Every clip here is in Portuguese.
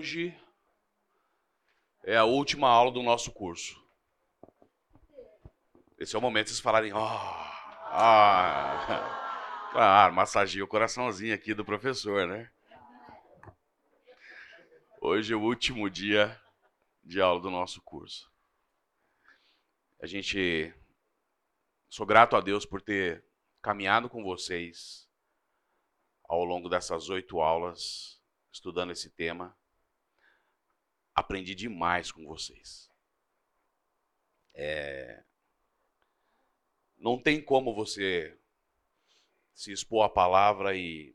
hoje é a última aula do nosso curso. Esse é o momento de vocês falarem, ah, ah. Claro, massageia o coraçãozinho aqui do professor, né? Hoje é o último dia de aula do nosso curso. A gente. Sou grato a Deus por ter caminhado com vocês ao longo dessas oito aulas, estudando esse tema. Aprendi demais com vocês. É... Não tem como você se expor à palavra e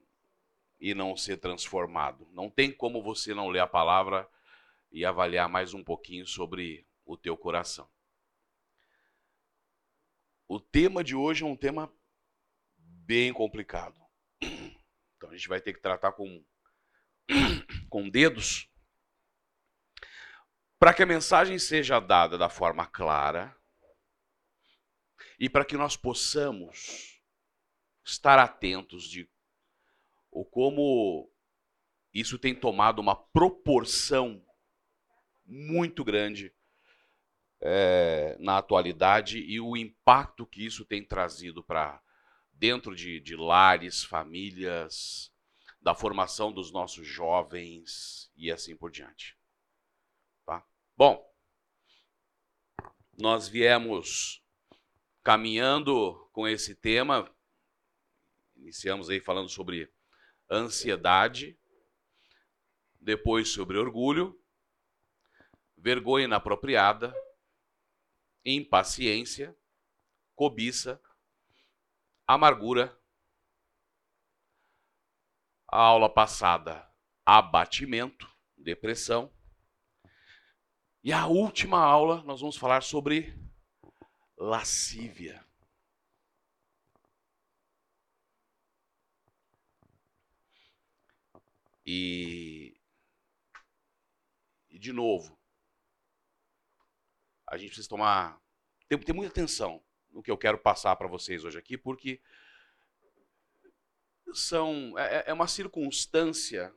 e não ser transformado. Não tem como você não ler a palavra e avaliar mais um pouquinho sobre o teu coração. O tema de hoje é um tema bem complicado. Então a gente vai ter que tratar com, com dedos para que a mensagem seja dada da forma clara e para que nós possamos estar atentos de ou como isso tem tomado uma proporção muito grande é, na atualidade e o impacto que isso tem trazido para dentro de, de lares, famílias, da formação dos nossos jovens e assim por diante. Bom, nós viemos caminhando com esse tema, iniciamos aí falando sobre ansiedade, depois sobre orgulho, vergonha inapropriada, impaciência, cobiça, amargura. A aula passada, abatimento, depressão. E a última aula nós vamos falar sobre lascívia. E, e de novo, a gente precisa tomar, ter, ter muita atenção no que eu quero passar para vocês hoje aqui, porque são é, é uma circunstância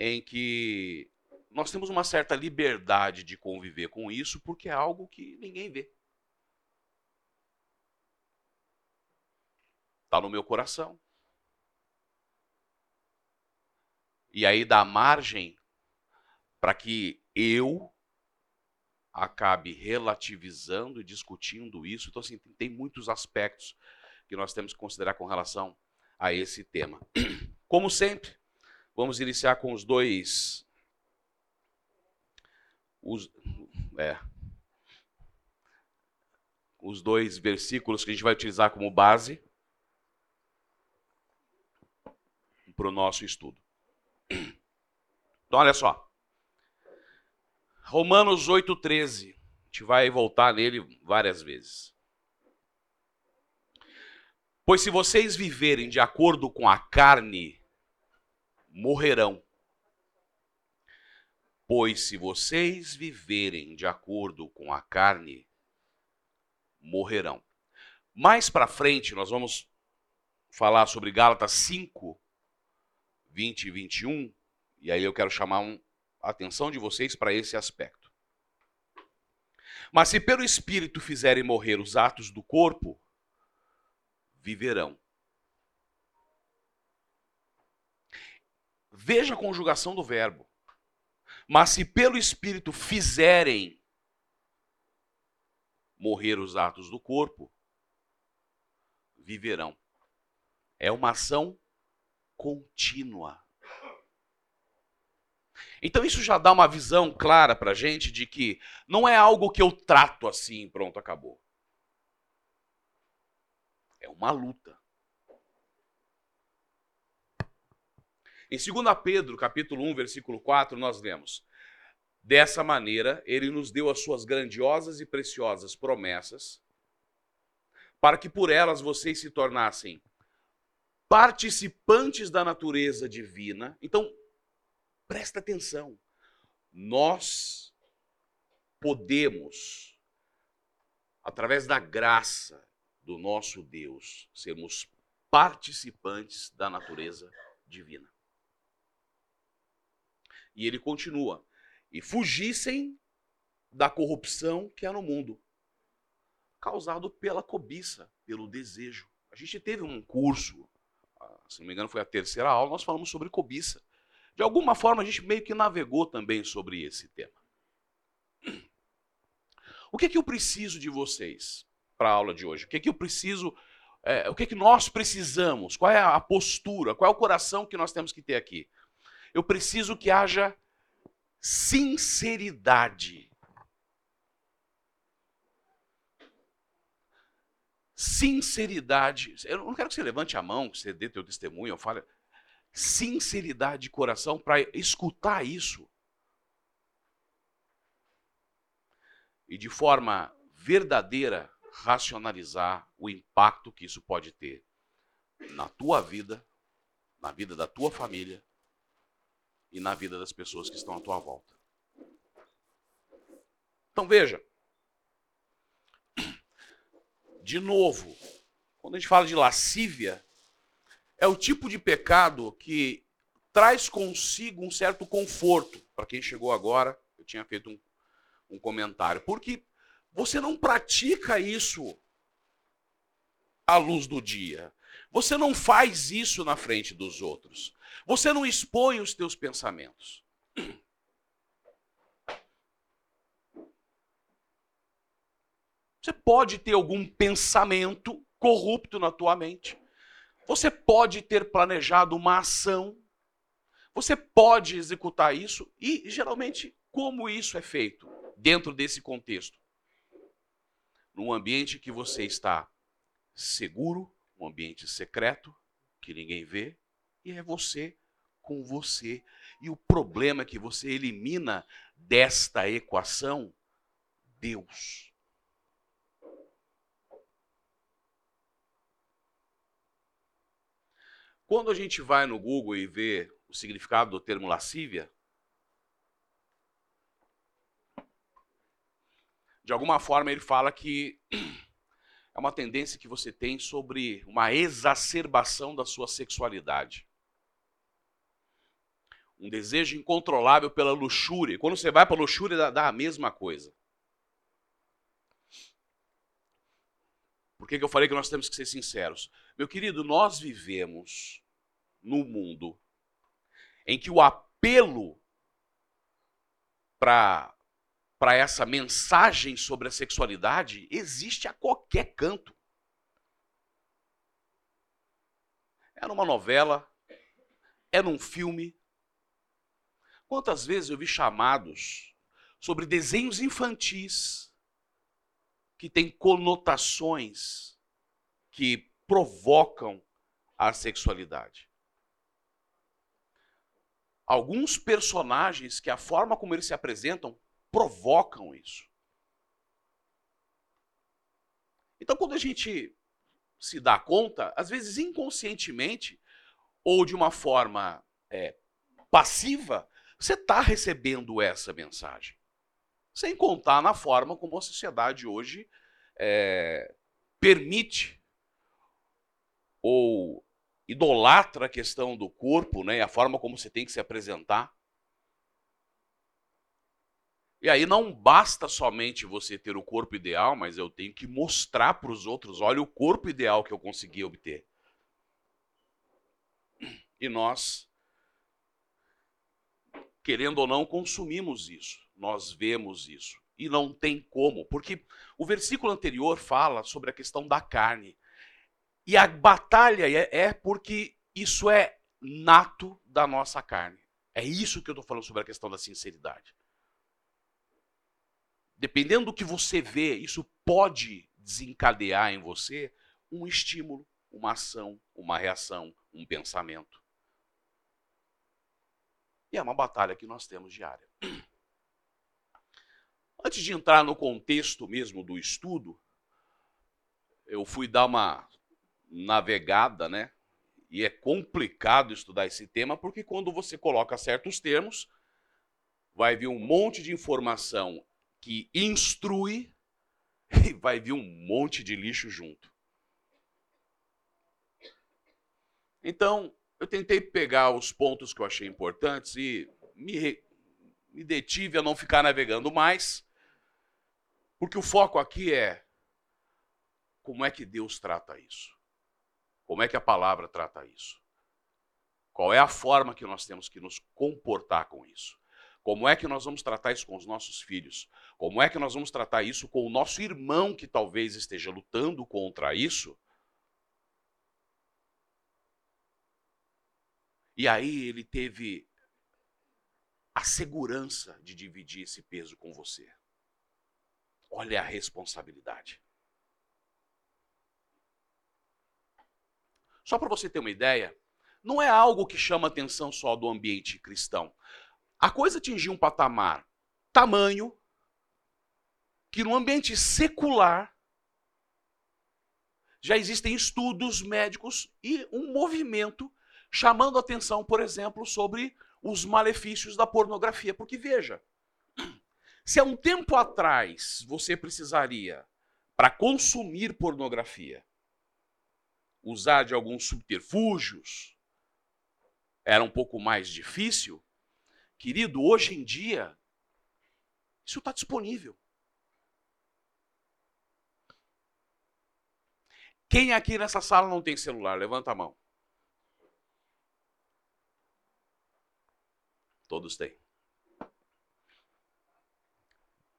em que nós temos uma certa liberdade de conviver com isso, porque é algo que ninguém vê. Está no meu coração. E aí dá margem para que eu acabe relativizando e discutindo isso. Então, assim, tem muitos aspectos que nós temos que considerar com relação a esse tema. Como sempre, vamos iniciar com os dois. Os, é, os dois versículos que a gente vai utilizar como base para o nosso estudo. Então, olha só. Romanos 8,13. A gente vai voltar nele várias vezes. Pois se vocês viverem de acordo com a carne, morrerão. Pois se vocês viverem de acordo com a carne, morrerão. Mais para frente, nós vamos falar sobre Gálatas 5, 20 e 21, e aí eu quero chamar um, a atenção de vocês para esse aspecto. Mas se pelo Espírito fizerem morrer os atos do corpo, viverão. Veja a conjugação do verbo. Mas se pelo Espírito fizerem morrer os atos do corpo, viverão. É uma ação contínua. Então isso já dá uma visão clara para a gente de que não é algo que eu trato assim, pronto, acabou. É uma luta. Em 2 Pedro, capítulo 1, versículo 4, nós lemos: Dessa maneira, ele nos deu as suas grandiosas e preciosas promessas, para que por elas vocês se tornassem participantes da natureza divina. Então, presta atenção. Nós podemos, através da graça do nosso Deus, sermos participantes da natureza divina. E ele continua. E fugissem da corrupção que há no mundo, causado pela cobiça, pelo desejo. A gente teve um curso, ah, se não me engano foi a terceira aula, nós falamos sobre cobiça. De alguma forma a gente meio que navegou também sobre esse tema. O que é que eu preciso de vocês para a aula de hoje? O que é que eu preciso, é, o que é que nós precisamos? Qual é a postura? Qual é o coração que nós temos que ter aqui? Eu preciso que haja sinceridade. Sinceridade. Eu não quero que você levante a mão, que você dê teu testemunho, eu fale. Sinceridade de coração para escutar isso. E de forma verdadeira racionalizar o impacto que isso pode ter na tua vida, na vida da tua família e na vida das pessoas que estão à tua volta. Então veja, de novo, quando a gente fala de lascívia, é o tipo de pecado que traz consigo um certo conforto. Para quem chegou agora, eu tinha feito um, um comentário. Porque você não pratica isso à luz do dia. Você não faz isso na frente dos outros. Você não expõe os teus pensamentos. Você pode ter algum pensamento corrupto na tua mente. Você pode ter planejado uma ação. Você pode executar isso e geralmente como isso é feito dentro desse contexto? Num ambiente que você está seguro, um ambiente secreto, que ninguém vê, e é você com você. E o problema que você elimina desta equação Deus. Quando a gente vai no Google e vê o significado do termo lascívia, de alguma forma ele fala que é uma tendência que você tem sobre uma exacerbação da sua sexualidade. Um desejo incontrolável pela luxúria. Quando você vai para a luxúria, dá, dá, a mesma coisa. Por que, que eu falei que nós temos que ser sinceros? Meu querido, nós vivemos num mundo em que o apelo para para essa mensagem sobre a sexualidade existe a qualquer canto. É numa novela, é num filme. Quantas vezes eu vi chamados sobre desenhos infantis que têm conotações que provocam a sexualidade. Alguns personagens que a forma como eles se apresentam provocam isso. Então, quando a gente se dá conta, às vezes inconscientemente ou de uma forma é, passiva, você está recebendo essa mensagem. Sem contar na forma como a sociedade hoje é, permite ou idolatra a questão do corpo, né, a forma como você tem que se apresentar. E aí não basta somente você ter o corpo ideal, mas eu tenho que mostrar para os outros, olha o corpo ideal que eu consegui obter. E nós, querendo ou não, consumimos isso. Nós vemos isso. E não tem como, porque o versículo anterior fala sobre a questão da carne. E a batalha é, é porque isso é nato da nossa carne. É isso que eu estou falando sobre a questão da sinceridade dependendo do que você vê, isso pode desencadear em você um estímulo, uma ação, uma reação, um pensamento. E é uma batalha que nós temos diária. Antes de entrar no contexto mesmo do estudo, eu fui dar uma navegada, né? E é complicado estudar esse tema porque quando você coloca certos termos, vai vir um monte de informação que instrui e vai vir um monte de lixo junto. Então, eu tentei pegar os pontos que eu achei importantes e me me detive a não ficar navegando mais, porque o foco aqui é como é que Deus trata isso? Como é que a palavra trata isso? Qual é a forma que nós temos que nos comportar com isso? Como é que nós vamos tratar isso com os nossos filhos? Como é que nós vamos tratar isso com o nosso irmão que talvez esteja lutando contra isso? E aí ele teve a segurança de dividir esse peso com você. Olha a responsabilidade. Só para você ter uma ideia, não é algo que chama atenção só do ambiente cristão. A coisa atingiu um patamar tamanho que no ambiente secular já existem estudos médicos e um movimento chamando atenção, por exemplo, sobre os malefícios da pornografia. Porque veja, se há um tempo atrás você precisaria, para consumir pornografia, usar de alguns subterfúgios, era um pouco mais difícil, querido, hoje em dia, isso está disponível. Quem aqui nessa sala não tem celular? Levanta a mão. Todos têm.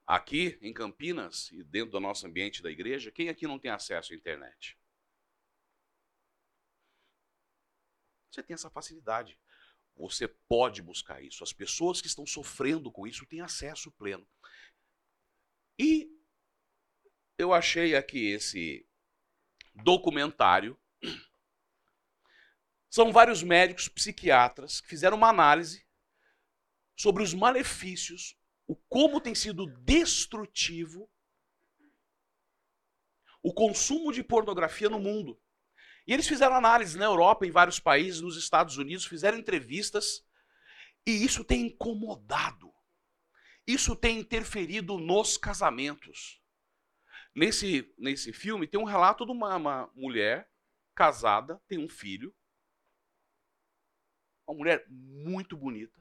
Aqui em Campinas e dentro do nosso ambiente da igreja, quem aqui não tem acesso à internet? Você tem essa facilidade. Você pode buscar isso. As pessoas que estão sofrendo com isso têm acesso pleno. E eu achei aqui esse documentário. São vários médicos psiquiatras que fizeram uma análise sobre os malefícios, o como tem sido destrutivo o consumo de pornografia no mundo. E eles fizeram análise na Europa, em vários países, nos Estados Unidos, fizeram entrevistas, e isso tem incomodado. Isso tem interferido nos casamentos. Nesse, nesse filme tem um relato de uma, uma mulher casada, tem um filho, uma mulher muito bonita,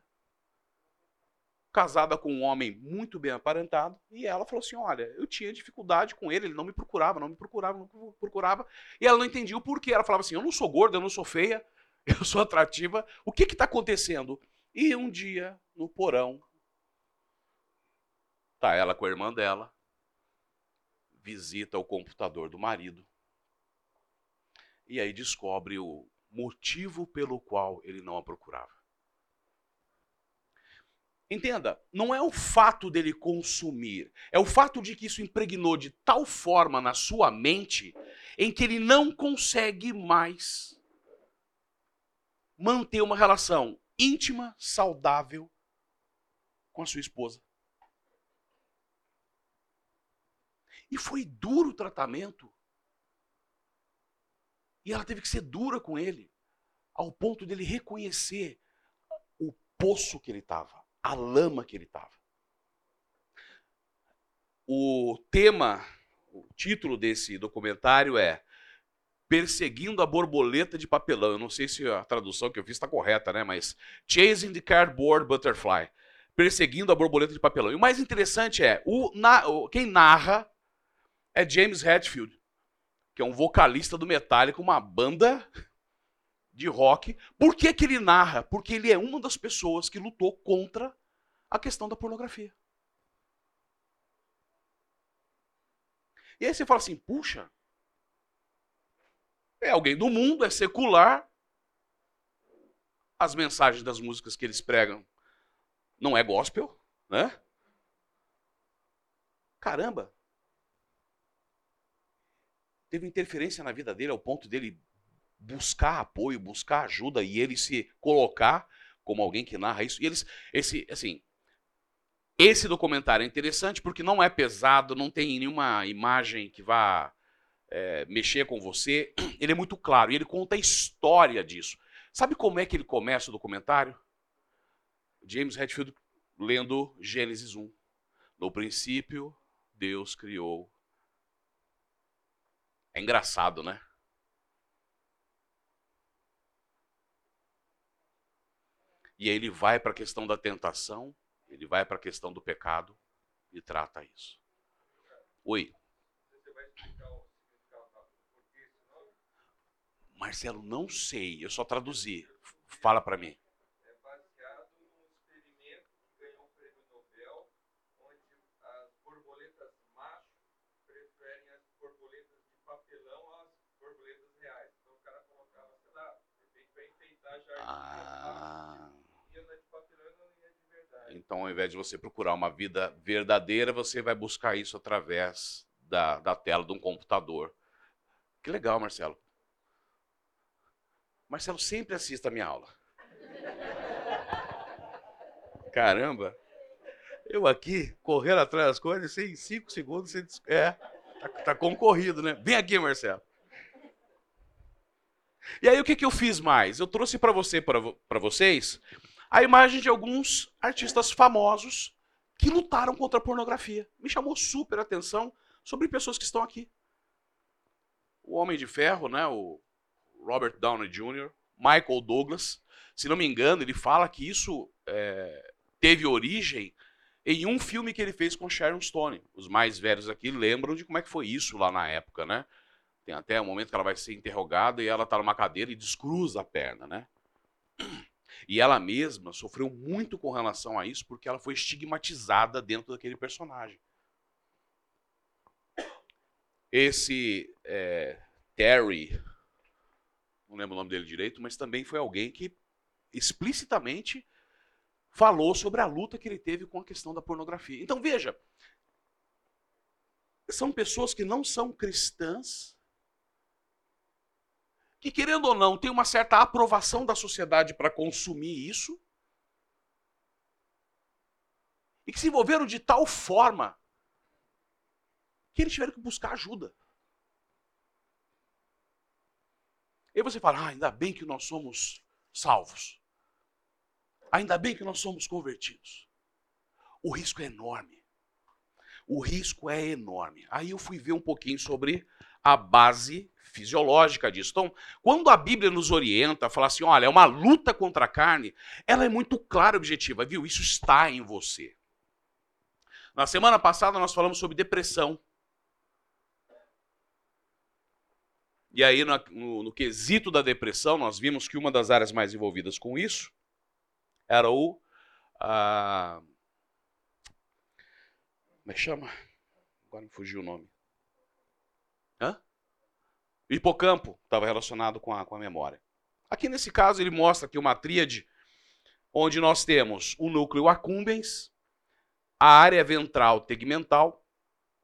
casada com um homem muito bem aparentado, e ela falou assim: Olha, eu tinha dificuldade com ele, ele não me procurava, não me procurava, não me procurava, e ela não entendia o porquê. Ela falava assim: Eu não sou gorda, eu não sou feia, eu sou atrativa, o que está acontecendo? E um dia, no porão, tá ela com a irmã dela, visita o computador do marido, e aí descobre o motivo pelo qual ele não a procurava. Entenda, não é o fato dele consumir, é o fato de que isso impregnou de tal forma na sua mente em que ele não consegue mais manter uma relação íntima, saudável com a sua esposa. E foi duro o tratamento. E ela teve que ser dura com ele, ao ponto dele reconhecer o poço que ele estava a lama que ele estava. O tema, o título desse documentário é Perseguindo a Borboleta de Papelão. Eu não sei se a tradução que eu fiz está correta, né? Mas Chasing the Cardboard Butterfly. Perseguindo a Borboleta de Papelão. E o mais interessante é, o, na, quem narra é James Hetfield, que é um vocalista do Metallica, uma banda de rock. Por que, que ele narra? Porque ele é uma das pessoas que lutou contra a questão da pornografia. E aí você fala assim: puxa, é alguém do mundo, é secular. As mensagens das músicas que eles pregam não é gospel, né? Caramba! Teve interferência na vida dele ao ponto dele buscar apoio, buscar ajuda e ele se colocar como alguém que narra isso. E eles, esse, assim, esse documentário é interessante porque não é pesado, não tem nenhuma imagem que vá é, mexer com você. Ele é muito claro e ele conta a história disso. Sabe como é que ele começa o documentário? James Hetfield lendo Gênesis 1. No princípio, Deus criou. É engraçado, né? E aí ele vai para a questão da tentação Ele vai para a questão do pecado e trata isso. Oi. Marcelo, não sei, eu só traduzi. Fala para mim. Então, ao invés de você procurar uma vida verdadeira, você vai buscar isso através da, da tela de um computador. Que legal, Marcelo. Marcelo sempre assista a minha aula. Caramba! Eu aqui, correndo atrás das coisas, em cinco segundos, você... é, tá, tá concorrido, né? Vem aqui, Marcelo. E aí o que, que eu fiz mais? Eu trouxe para você, para vocês a imagem de alguns artistas famosos que lutaram contra a pornografia. Me chamou super atenção sobre pessoas que estão aqui. O Homem de Ferro, né, o Robert Downey Jr., Michael Douglas. Se não me engano, ele fala que isso é, teve origem em um filme que ele fez com Sharon Stone. Os mais velhos aqui lembram de como é que foi isso lá na época, né? Tem até um momento que ela vai ser interrogada e ela está numa cadeira e descruza a perna, né? E ela mesma sofreu muito com relação a isso porque ela foi estigmatizada dentro daquele personagem. Esse é, Terry, não lembro o nome dele direito, mas também foi alguém que explicitamente falou sobre a luta que ele teve com a questão da pornografia. Então veja, são pessoas que não são cristãs, que, querendo ou não, tem uma certa aprovação da sociedade para consumir isso, e que se envolveram de tal forma que eles tiveram que buscar ajuda. E você fala, ah, ainda bem que nós somos salvos. Ainda bem que nós somos convertidos. O risco é enorme. O risco é enorme. Aí eu fui ver um pouquinho sobre a base fisiológica disso. Então, quando a Bíblia nos orienta, fala assim, olha, é uma luta contra a carne, ela é muito clara e objetiva, viu? Isso está em você. Na semana passada nós falamos sobre depressão. E aí, no, no, no quesito da depressão, nós vimos que uma das áreas mais envolvidas com isso era o. Ah, como é que chama? Agora me fugiu o nome. O hipocampo estava relacionado com a, com a memória. Aqui nesse caso ele mostra aqui uma tríade onde nós temos o núcleo accumbens, a área ventral tegmental,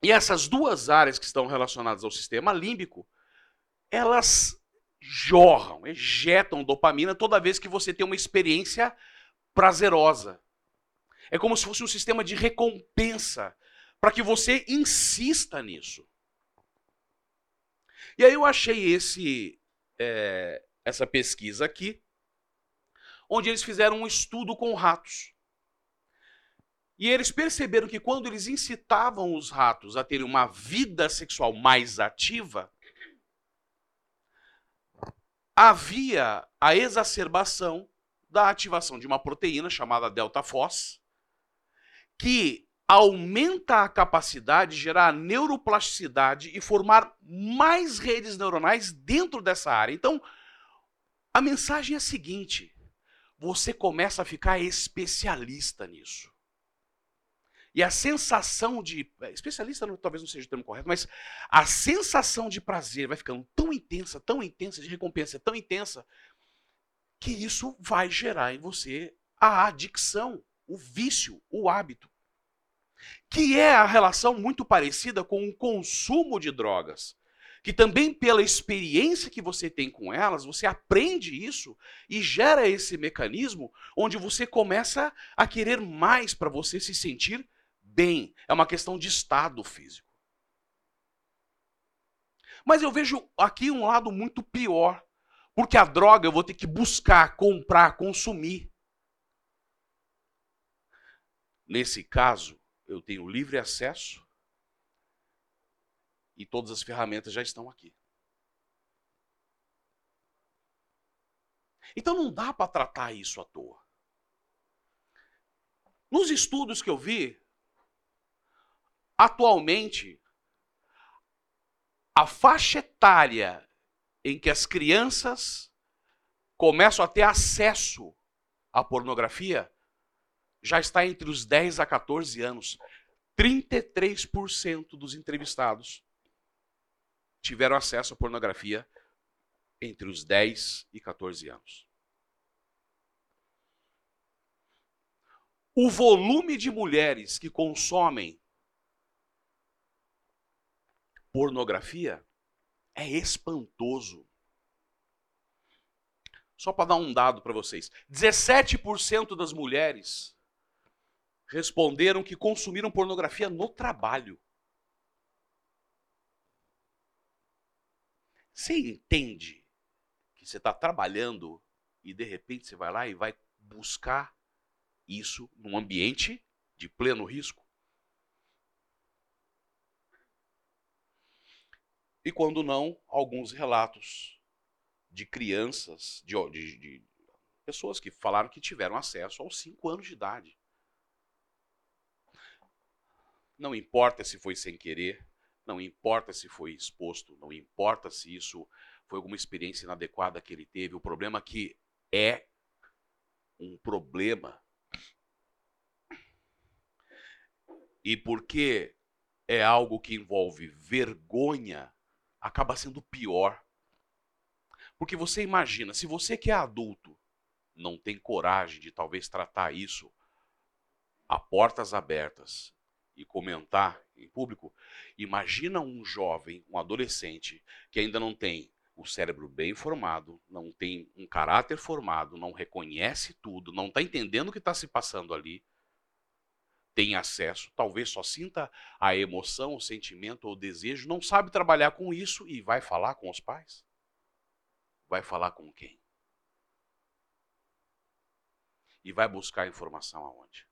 e essas duas áreas que estão relacionadas ao sistema límbico, elas jorram, ejetam dopamina toda vez que você tem uma experiência prazerosa. É como se fosse um sistema de recompensa para que você insista nisso. E aí eu achei esse, é, essa pesquisa aqui, onde eles fizeram um estudo com ratos. E eles perceberam que quando eles incitavam os ratos a terem uma vida sexual mais ativa, havia a exacerbação da ativação de uma proteína chamada delta-FOS, que aumenta a capacidade de gerar neuroplasticidade e formar mais redes neuronais dentro dessa área. Então, a mensagem é a seguinte: você começa a ficar especialista nisso. E a sensação de. Especialista talvez não seja o termo correto, mas a sensação de prazer vai ficando tão intensa, tão intensa, de recompensa tão intensa, que isso vai gerar em você a adicção, o vício, o hábito que é a relação muito parecida com o consumo de drogas. Que também pela experiência que você tem com elas, você aprende isso e gera esse mecanismo onde você começa a querer mais para você se sentir bem. É uma questão de estado físico. Mas eu vejo aqui um lado muito pior. Porque a droga eu vou ter que buscar, comprar, consumir. Nesse caso, eu tenho livre acesso e todas as ferramentas já estão aqui. Então não dá para tratar isso à toa. Nos estudos que eu vi, atualmente, a faixa etária em que as crianças começam a ter acesso à pornografia já está entre os 10 a 14 anos. 33% dos entrevistados tiveram acesso à pornografia entre os 10 e 14 anos. O volume de mulheres que consomem pornografia é espantoso. Só para dar um dado para vocês: 17% das mulheres responderam que consumiram pornografia no trabalho. Você entende que você está trabalhando e de repente você vai lá e vai buscar isso num ambiente de pleno risco? E quando não, alguns relatos de crianças, de, de, de pessoas que falaram que tiveram acesso aos 5 anos de idade. Não importa se foi sem querer, não importa se foi exposto, não importa se isso foi alguma experiência inadequada que ele teve. O problema é que é um problema. E porque é algo que envolve vergonha, acaba sendo pior. Porque você imagina, se você que é adulto não tem coragem de talvez tratar isso a portas abertas e comentar em público, imagina um jovem, um adolescente que ainda não tem o cérebro bem formado, não tem um caráter formado, não reconhece tudo, não está entendendo o que está se passando ali, tem acesso, talvez só sinta a emoção, o sentimento ou o desejo, não sabe trabalhar com isso e vai falar com os pais? Vai falar com quem? E vai buscar informação aonde?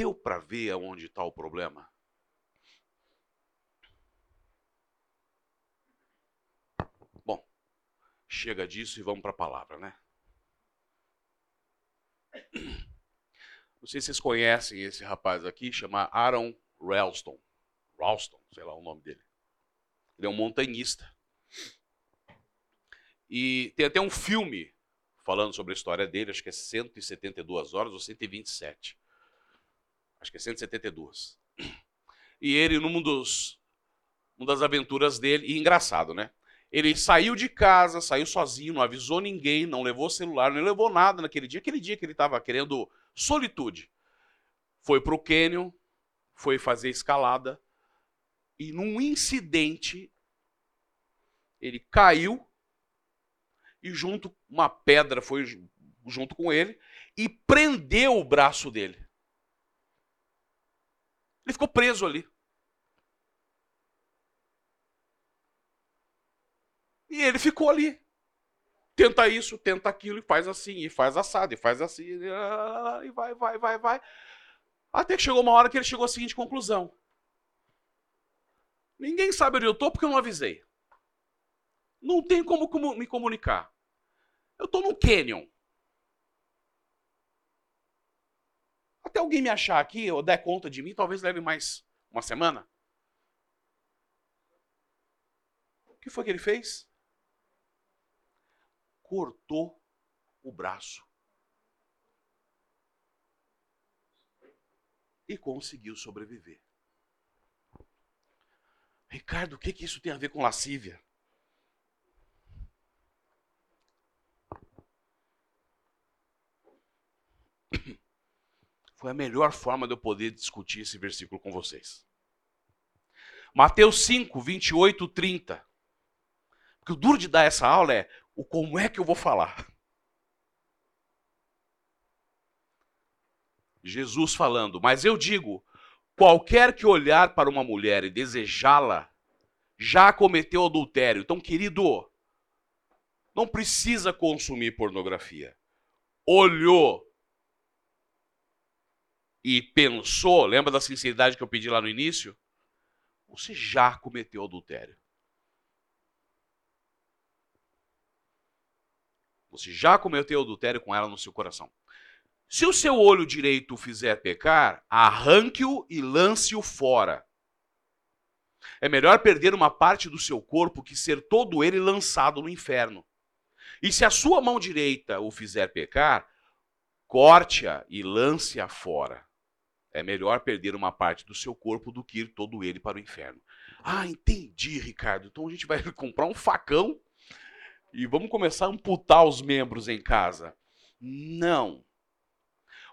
Deu para ver aonde está o problema? Chega disso e vamos para a palavra, né? Não sei se vocês conhecem esse rapaz aqui, chama Aaron Ralston. Ralston, sei lá o nome dele. Ele é um montanhista. E tem até um filme falando sobre a história dele, acho que é 172 horas ou 127. Acho que é 172. E ele, num dos, uma das aventuras dele, e engraçado, né? Ele saiu de casa, saiu sozinho, não avisou ninguém, não levou celular, não levou nada naquele dia. Aquele dia que ele estava querendo solitude. Foi para o cânion, foi fazer escalada e num incidente ele caiu e junto uma pedra foi junto com ele e prendeu o braço dele. Ele ficou preso ali. E ele ficou ali. Tenta isso, tenta aquilo, e faz assim, e faz assado, e faz assim, e vai, vai, vai, vai. Até que chegou uma hora que ele chegou à seguinte conclusão: Ninguém sabe onde eu estou porque eu não avisei. Não tem como, me comunicar. Eu estou no canyon. Até alguém me achar aqui ou der conta de mim, talvez leve mais uma semana. O que foi que ele fez? cortou o braço. E conseguiu sobreviver. Ricardo, o que, que isso tem a ver com lascívia? Foi a melhor forma de eu poder discutir esse versículo com vocês. Mateus 5, 28, 30. Porque o duro de dar essa aula é o como é que eu vou falar. Jesus falando, mas eu digo: qualquer que olhar para uma mulher e desejá-la, já cometeu adultério. Então, querido, não precisa consumir pornografia. Olhou e pensou, lembra da sinceridade que eu pedi lá no início? Você já cometeu adultério. Você já cometeu adultério com ela no seu coração. Se o seu olho direito o fizer pecar, arranque-o e lance-o fora. É melhor perder uma parte do seu corpo que ser todo ele lançado no inferno. E se a sua mão direita o fizer pecar, corte-a e lance-a fora. É melhor perder uma parte do seu corpo do que ir todo ele para o inferno. Ah, entendi, Ricardo. Então a gente vai comprar um facão e vamos começar a amputar os membros em casa. Não.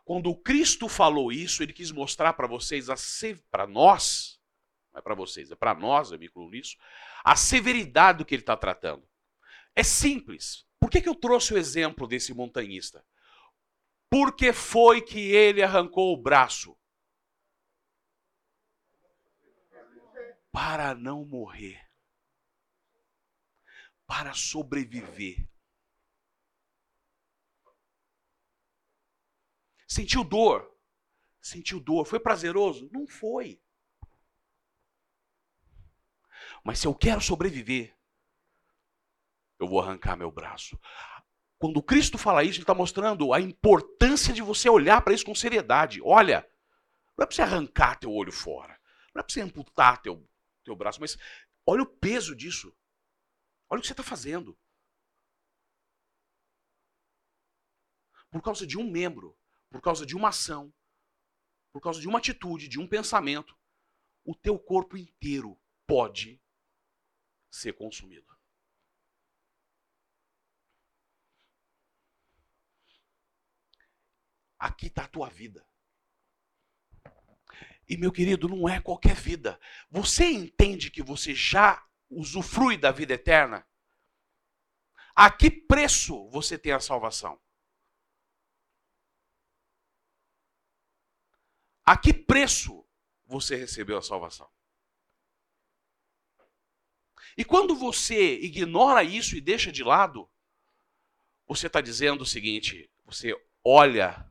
Quando Cristo falou isso, ele quis mostrar para vocês, para nós, não é para vocês, é para nós, eu me incluo nisso, a severidade do que ele está tratando. É simples. Por que, que eu trouxe o exemplo desse montanhista? Porque foi que ele arrancou o braço? Para não morrer para sobreviver. Sentiu dor? Sentiu dor. Foi prazeroso? Não foi. Mas se eu quero sobreviver, eu vou arrancar meu braço. Quando Cristo fala isso, ele está mostrando a importância de você olhar para isso com seriedade. Olha, não é para você arrancar teu olho fora, não é para você amputar teu, teu braço, mas olha o peso disso. Olha o que você está fazendo. Por causa de um membro, por causa de uma ação, por causa de uma atitude, de um pensamento, o teu corpo inteiro pode ser consumido. Aqui está a tua vida. E meu querido, não é qualquer vida. Você entende que você já usufrui da vida eterna? A que preço você tem a salvação? A que preço você recebeu a salvação? E quando você ignora isso e deixa de lado, você está dizendo o seguinte: você olha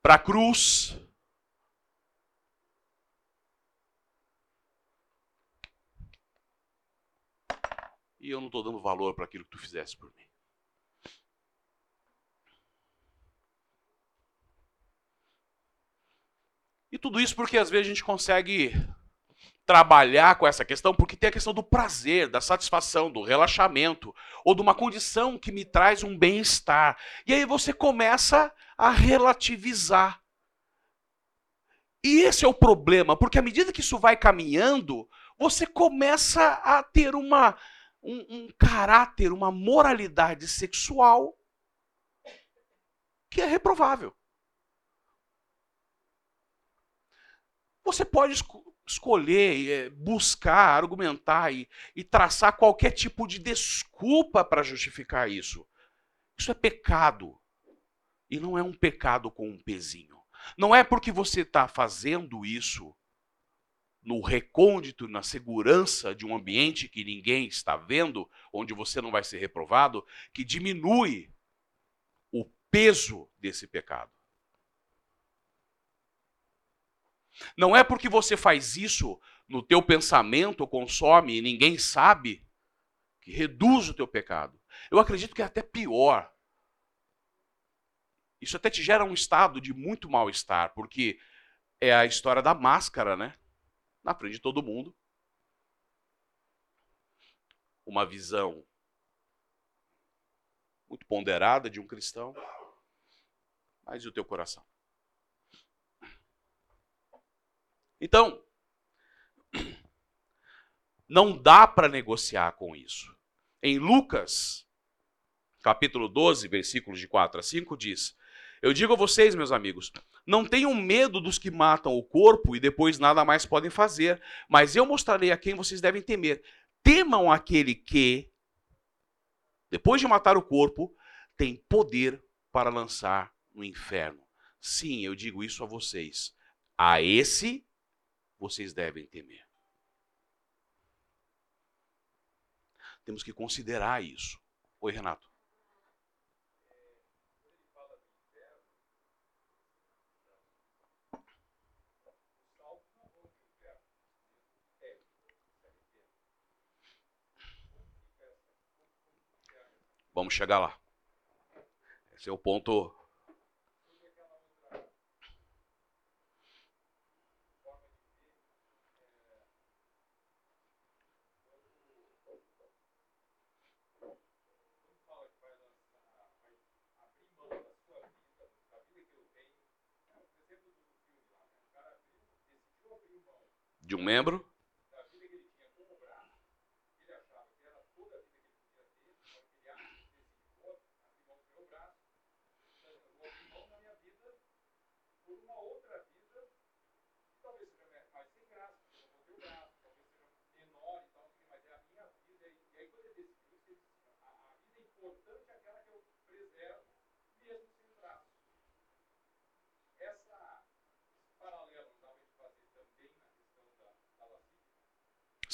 para a cruz, e eu não estou dando valor para aquilo que tu fizesse por mim. E tudo isso porque às vezes a gente consegue trabalhar com essa questão, porque tem a questão do prazer, da satisfação, do relaxamento, ou de uma condição que me traz um bem-estar. E aí você começa a relativizar. E esse é o problema, porque à medida que isso vai caminhando, você começa a ter uma um, um caráter, uma moralidade sexual que é reprovável. Você pode escolher, é, buscar, argumentar e, e, traçar qualquer tipo de desculpa para justificar isso. Isso é pecado. E não é um pecado com um pezinho. Não é porque você está fazendo isso no recôndito, na segurança de um ambiente que ninguém está vendo, onde você não vai ser reprovado, que diminui o peso desse pecado. Não é porque você faz isso no teu pensamento, consome e ninguém sabe, que reduz o teu pecado. Eu acredito que é até pior. Isso até te gera um estado de muito mal-estar, porque é a história da máscara, né? Na frente de todo mundo. Uma visão muito ponderada de um cristão. Mas e o teu coração? Então, não dá para negociar com isso. Em Lucas, capítulo 12, versículos de 4 a 5, diz: Eu digo a vocês, meus amigos, não tenham medo dos que matam o corpo e depois nada mais podem fazer, mas eu mostrarei a quem vocês devem temer. Temam aquele que, depois de matar o corpo, tem poder para lançar no inferno. Sim, eu digo isso a vocês. A esse vocês devem temer. Temos que considerar isso. Oi, Renato. Vamos chegar lá. Esse é o ponto de um membro.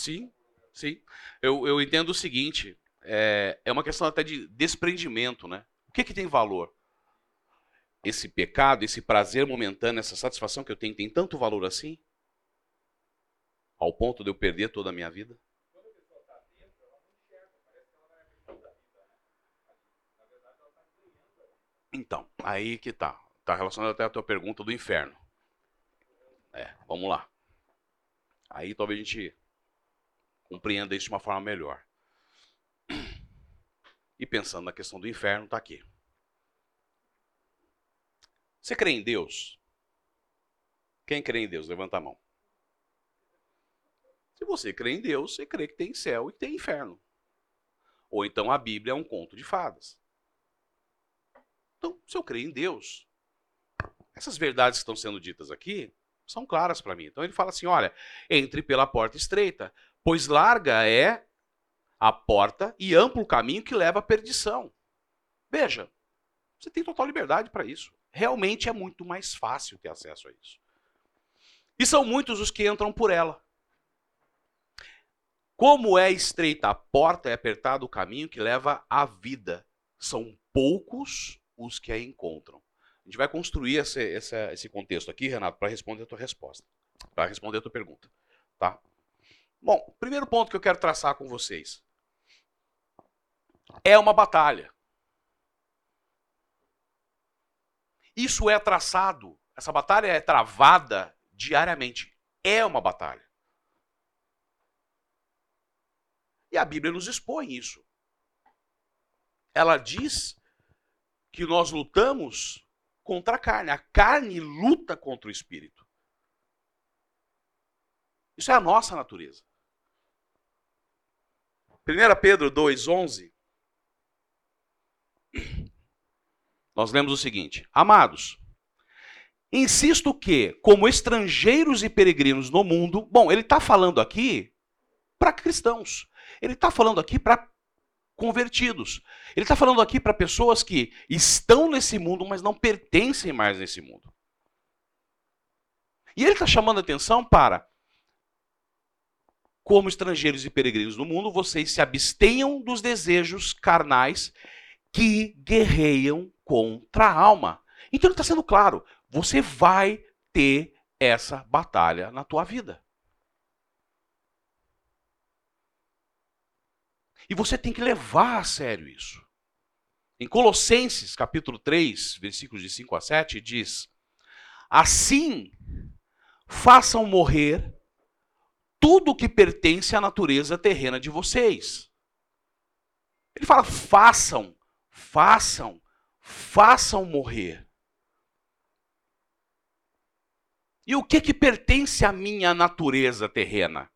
Sim, sim. Eu, eu entendo o seguinte: é, é uma questão até de desprendimento, né? O que, que tem valor? Esse pecado, esse prazer momentâneo, essa satisfação que eu tenho, tem tanto valor assim? Ao ponto de eu perder toda a minha vida? Então, aí que tá. Tá relacionado até a tua pergunta do inferno. É, vamos lá. Aí talvez a gente compreenda isso de uma forma melhor. E pensando na questão do inferno, está aqui. Você crê em Deus? Quem crê em Deus? Levanta a mão. Se você crê em Deus, você crê que tem céu e tem inferno. Ou então a Bíblia é um conto de fadas. Então, se eu creio em Deus, essas verdades que estão sendo ditas aqui são claras para mim. Então ele fala assim: olha, entre pela porta estreita, pois larga é a porta e amplo o caminho que leva à perdição. Veja, você tem total liberdade para isso. Realmente é muito mais fácil ter acesso a isso. E são muitos os que entram por ela. Como é estreita a porta e apertado o caminho que leva à vida, são poucos os que a encontram. A gente vai construir esse, esse, esse contexto aqui, Renato, para responder a tua resposta, para responder a tua pergunta, tá? Bom, primeiro ponto que eu quero traçar com vocês. É uma batalha. Isso é traçado, essa batalha é travada diariamente. É uma batalha. E a Bíblia nos expõe isso. Ela diz que nós lutamos contra a carne. A carne luta contra o espírito. Isso é a nossa natureza. 1 Pedro 2,11, nós lemos o seguinte: Amados, insisto que, como estrangeiros e peregrinos no mundo, bom, ele está falando aqui para cristãos, ele está falando aqui para convertidos, ele está falando aqui para pessoas que estão nesse mundo, mas não pertencem mais nesse mundo. E ele está chamando a atenção para como estrangeiros e peregrinos no mundo, vocês se abstenham dos desejos carnais que guerreiam contra a alma. Então ele está sendo claro: você vai ter essa batalha na tua vida. E você tem que levar a sério isso. Em Colossenses, capítulo 3, versículos de 5 a 7, diz: Assim façam morrer tudo que pertence à natureza terrena de vocês. Ele fala: façam, façam, façam morrer. E o que que pertence à minha natureza terrena?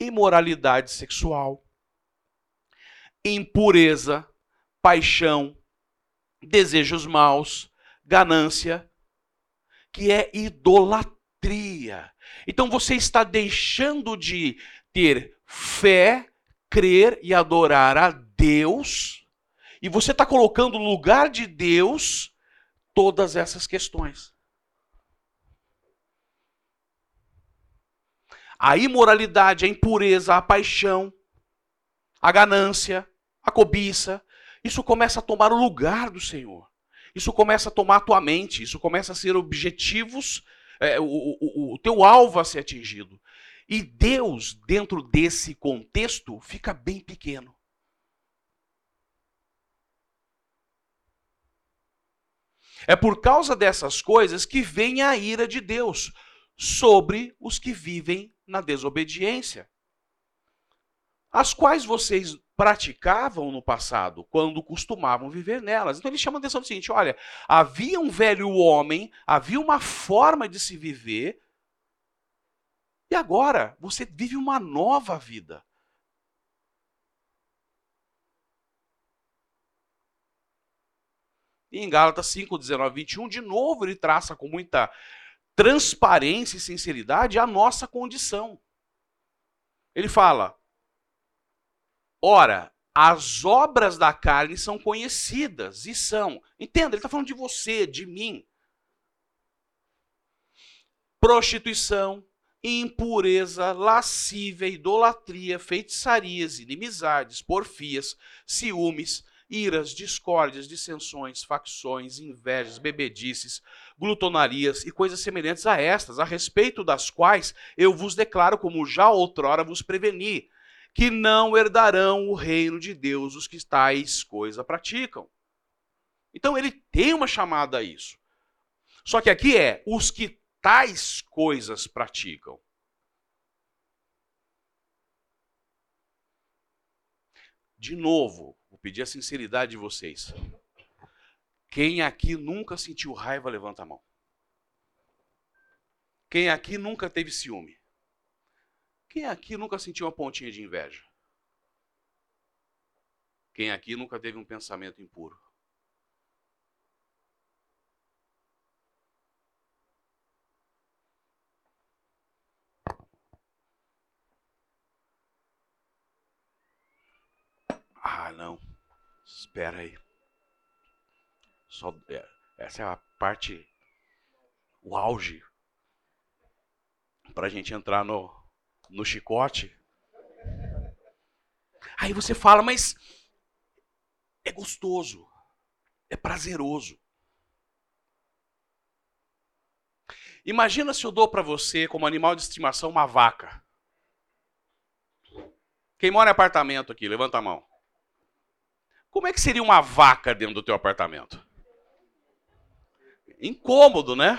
Imoralidade sexual, impureza, paixão, desejos maus, ganância, que é idolatria. Então você está deixando de ter fé, crer e adorar a Deus, e você está colocando no lugar de Deus todas essas questões. A imoralidade, a impureza, a paixão, a ganância, a cobiça, isso começa a tomar o lugar do Senhor. Isso começa a tomar a tua mente, isso começa a ser objetivos é, o, o, o teu alvo a ser atingido. E Deus, dentro desse contexto, fica bem pequeno. É por causa dessas coisas que vem a ira de Deus sobre os que vivem na desobediência, as quais vocês praticavam no passado, quando costumavam viver nelas. Então ele chama a atenção do seguinte: olha, havia um velho homem, havia uma forma de se viver, e agora você vive uma nova vida. E em Gálatas 5, 19, 21, de novo ele traça com muita transparência e sinceridade a nossa condição. Ele fala: Ora, as obras da carne são conhecidas e são. Entenda, ele está falando de você, de mim. Prostituição, impureza, lascívia, idolatria, feitiçarias, inimizades, porfias, ciúmes, iras, discórdias, dissensões, facções, invejas, bebedices, glutonarias e coisas semelhantes a estas, a respeito das quais eu vos declaro, como já outrora vos preveni, que não herdarão o reino de Deus os que tais coisas praticam. Então ele tem uma chamada a isso. Só que aqui é os que tais coisas praticam. De novo, vou pedir a sinceridade de vocês. Quem aqui nunca sentiu raiva, levanta a mão. Quem aqui nunca teve ciúme? Quem aqui nunca sentiu uma pontinha de inveja? Quem aqui nunca teve um pensamento impuro? Ah, não. Espera aí. Só, é, essa é a parte, o auge, para a gente entrar no, no chicote. Aí você fala, mas é gostoso, é prazeroso. Imagina se eu dou para você, como animal de estimação, uma vaca. Quem mora em apartamento aqui, levanta a mão. Como é que seria uma vaca dentro do teu apartamento? Incômodo, né?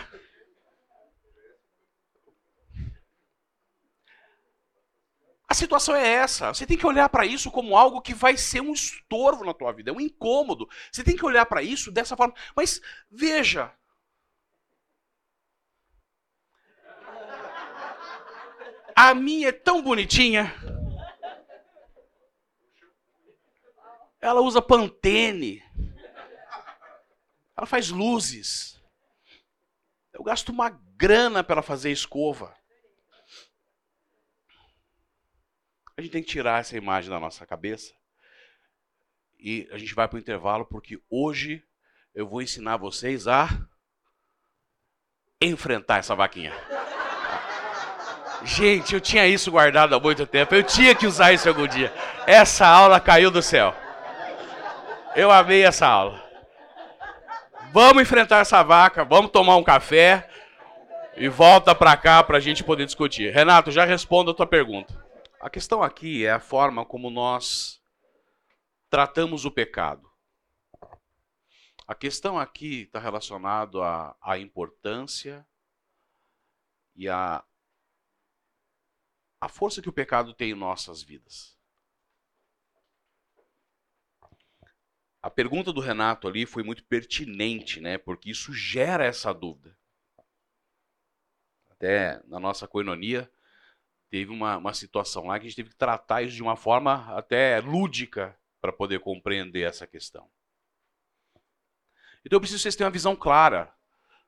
A situação é essa. Você tem que olhar para isso como algo que vai ser um estorvo na tua vida, é um incômodo. Você tem que olhar para isso dessa forma. Mas veja. A minha é tão bonitinha. Ela usa Pantene. Ela faz luzes. Eu gasto uma grana para fazer escova. A gente tem que tirar essa imagem da nossa cabeça. E a gente vai para o intervalo porque hoje eu vou ensinar vocês a enfrentar essa vaquinha. Gente, eu tinha isso guardado há muito tempo. Eu tinha que usar isso algum dia. Essa aula caiu do céu. Eu amei essa aula. Vamos enfrentar essa vaca, vamos tomar um café e volta para cá para a gente poder discutir. Renato, já responda a tua pergunta. A questão aqui é a forma como nós tratamos o pecado. A questão aqui está relacionada à, à importância e à, força que o pecado tem em nossas vidas. A pergunta do Renato ali foi muito pertinente, né? Porque isso gera essa dúvida. Até na nossa coinonia, teve uma, uma situação lá que a gente teve que tratar isso de uma forma até lúdica para poder compreender essa questão. Então eu preciso que vocês tenham uma visão clara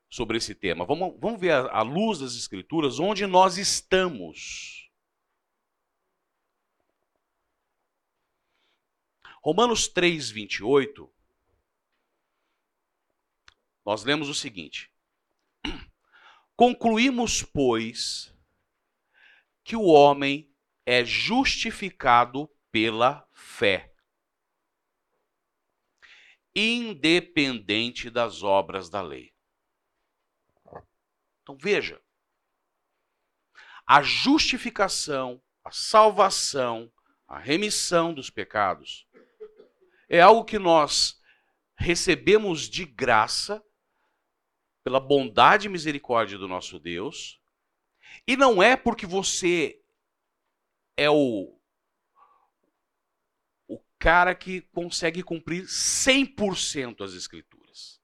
sobre esse tema. Vamos, vamos ver à luz das Escrituras onde nós estamos. Romanos 3, 28, nós lemos o seguinte: Concluímos, pois, que o homem é justificado pela fé, independente das obras da lei. Então veja, a justificação, a salvação, a remissão dos pecados é algo que nós recebemos de graça pela bondade e misericórdia do nosso Deus, e não é porque você é o, o cara que consegue cumprir 100% as Escrituras.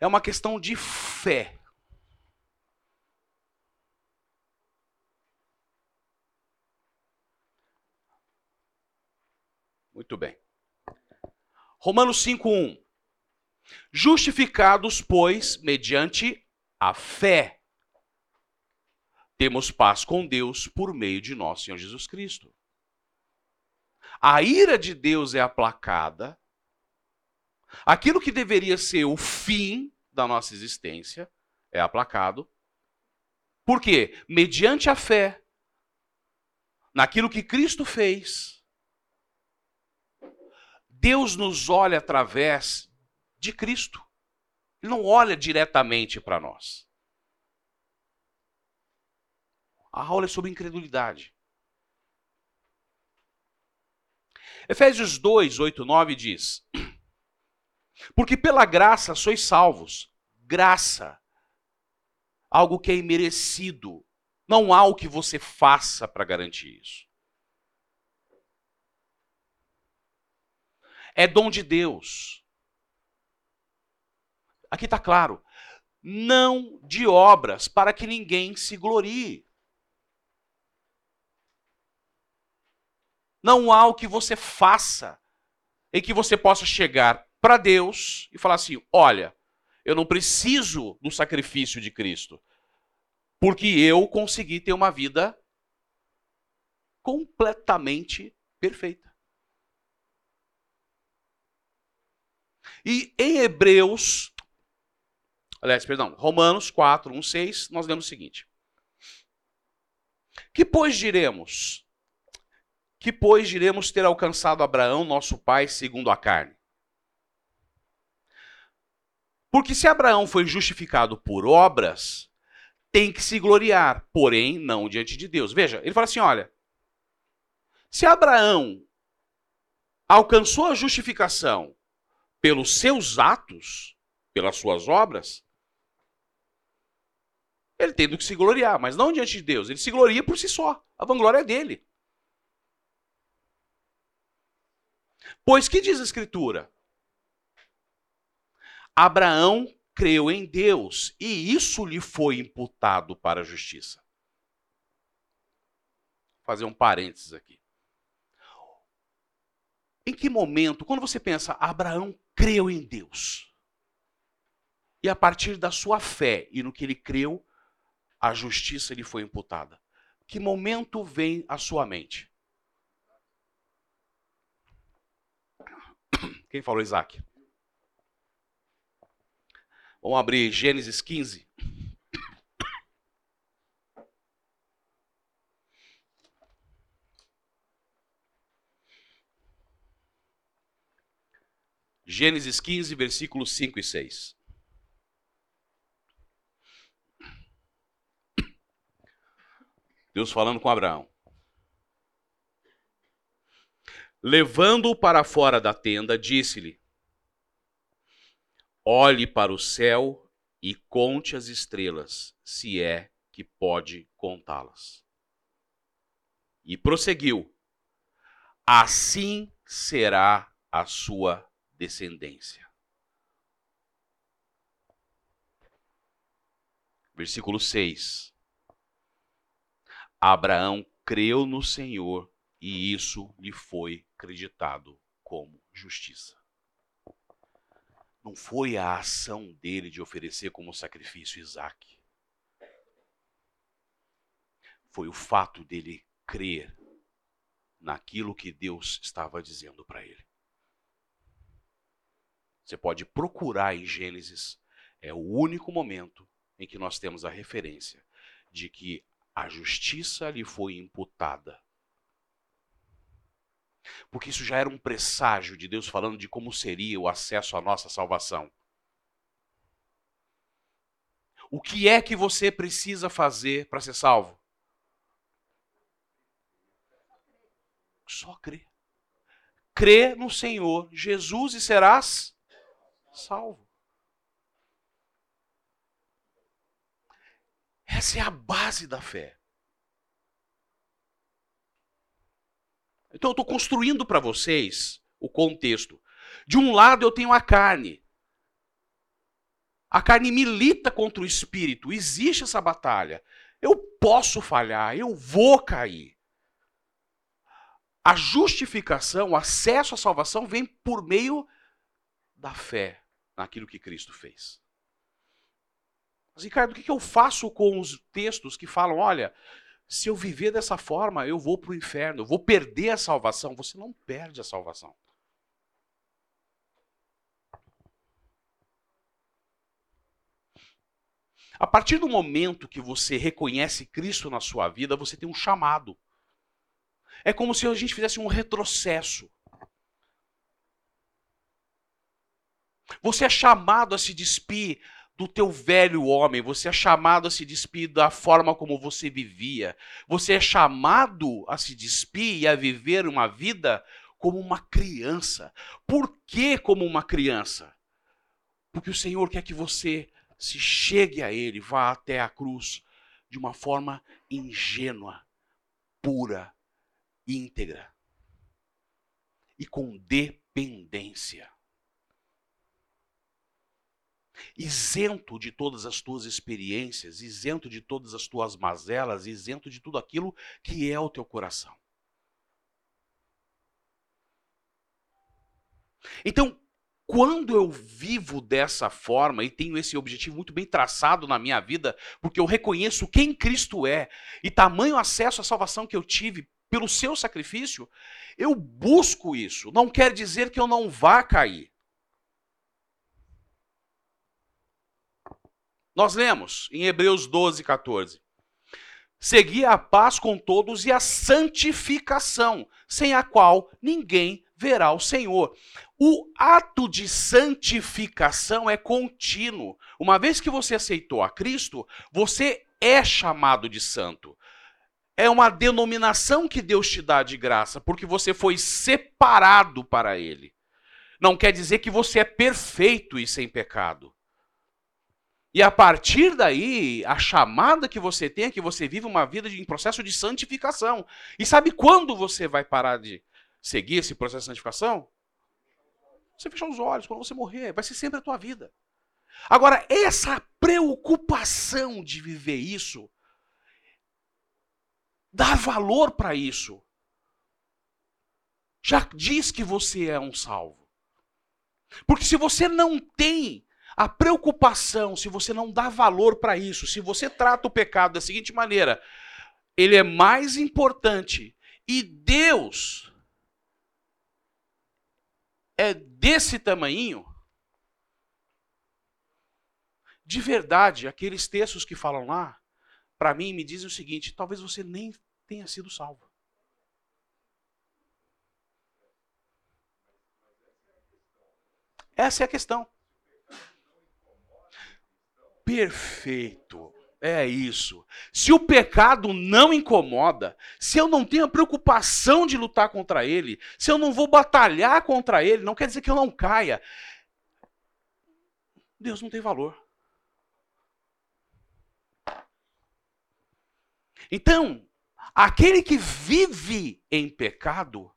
É uma questão de fé. Muito bem. Romanos 5:1. Justificados, pois, mediante a fé, temos paz com Deus por meio de nosso Senhor Jesus Cristo. A ira de Deus é aplacada. Aquilo que deveria ser o fim da nossa existência é aplacado. Por quê? Mediante a fé naquilo que Cristo fez Deus nos olha através de Cristo. Ele não olha diretamente para nós. A aula é sobre incredulidade. Efésios 2, 8, 9 diz: Porque pela graça sois salvos. Graça. Algo que é imerecido. Não há o que você faça para garantir isso. É dom de Deus. Aqui está claro. Não de obras, para que ninguém se glorie. Não há o que você faça em que você possa chegar para Deus e falar assim: olha, eu não preciso do sacrifício de Cristo, porque eu consegui ter uma vida completamente perfeita. E em Hebreus, aliás, perdão, Romanos 4, 1, 6, nós lemos o seguinte: Que pois diremos? Que pois diremos ter alcançado Abraão, nosso pai, segundo a carne? Porque se Abraão foi justificado por obras, tem que se gloriar, porém não diante de Deus. Veja, ele fala assim: olha, se Abraão alcançou a justificação pelos seus atos, pelas suas obras, ele tem do que se gloriar, mas não diante de Deus. Ele se gloria por si só. A vanglória é dele. Pois que diz a Escritura? Abraão creu em Deus e isso lhe foi imputado para a justiça. Vou fazer um parênteses aqui. Em que momento, quando você pensa, Abraão creu em Deus. E a partir da sua fé e no que ele creu, a justiça lhe foi imputada. Que momento vem à sua mente? Quem falou Isaac? Vamos abrir Gênesis 15. Gênesis 15, versículos 5 e 6. Deus falando com Abraão. Levando-o para fora da tenda, disse-lhe: Olhe para o céu e conte as estrelas, se é que pode contá-las. E prosseguiu: Assim será a sua descendência. Versículo 6. Abraão creu no Senhor e isso lhe foi acreditado como justiça. Não foi a ação dele de oferecer como sacrifício Isaac. Foi o fato dele crer naquilo que Deus estava dizendo para ele. Você pode procurar em Gênesis, é o único momento em que nós temos a referência de que a justiça lhe foi imputada. Porque isso já era um presságio de Deus falando de como seria o acesso à nossa salvação. O que é que você precisa fazer para ser salvo? Só crer. Crê no Senhor Jesus e serás salvo. Essa é a base da fé. Então eu estou construindo para vocês o contexto. De um lado eu tenho a carne. A carne milita contra o espírito. Existe essa batalha. Eu posso falhar, eu vou cair. A justificação, o acesso à salvação vem por meio da fé naquilo que Cristo fez. Mas, Ricardo, o que eu faço com os textos que falam, olha, se eu viver dessa forma, eu vou para o inferno, eu vou perder a salvação? Você não perde a salvação. A partir do momento que você reconhece Cristo na sua vida, você tem um chamado. É como se a gente fizesse um retrocesso. Você é chamado a se despir do teu velho homem, você é chamado a se despir da forma como você vivia. Você é chamado a se despir e a viver uma vida como uma criança. Por que como uma criança? Porque o Senhor quer que você se chegue a Ele, vá até a cruz de uma forma ingênua, pura, íntegra e com dependência. Isento de todas as tuas experiências, isento de todas as tuas mazelas, isento de tudo aquilo que é o teu coração. Então, quando eu vivo dessa forma e tenho esse objetivo muito bem traçado na minha vida, porque eu reconheço quem Cristo é e tamanho acesso à salvação que eu tive pelo seu sacrifício, eu busco isso. Não quer dizer que eu não vá cair. Nós lemos em Hebreus 12, 14. Segui a paz com todos e a santificação, sem a qual ninguém verá o Senhor. O ato de santificação é contínuo. Uma vez que você aceitou a Cristo, você é chamado de santo. É uma denominação que Deus te dá de graça, porque você foi separado para Ele. Não quer dizer que você é perfeito e sem pecado. E a partir daí, a chamada que você tem é que você vive uma vida de, em processo de santificação. E sabe quando você vai parar de seguir esse processo de santificação? Você fechar os olhos, quando você morrer, vai ser sempre a tua vida. Agora, essa preocupação de viver isso, dá valor para isso, já diz que você é um salvo. Porque se você não tem a preocupação, se você não dá valor para isso, se você trata o pecado da seguinte maneira, ele é mais importante e Deus é desse tamanho, de verdade, aqueles textos que falam lá, para mim me dizem o seguinte: talvez você nem tenha sido salvo. Essa é a questão. Perfeito. É isso. Se o pecado não incomoda, se eu não tenho a preocupação de lutar contra ele, se eu não vou batalhar contra ele, não quer dizer que eu não caia. Deus não tem valor. Então, aquele que vive em pecado,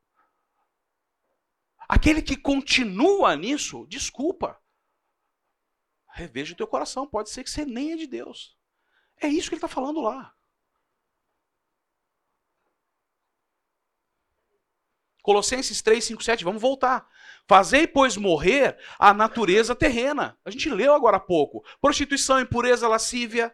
aquele que continua nisso, desculpa. Reveja o teu coração, pode ser que você nem é de Deus. É isso que ele está falando lá. Colossenses 3, 5, 7, vamos voltar. Fazei, pois, morrer a natureza terrena. A gente leu agora há pouco. Prostituição, impureza, lascívia,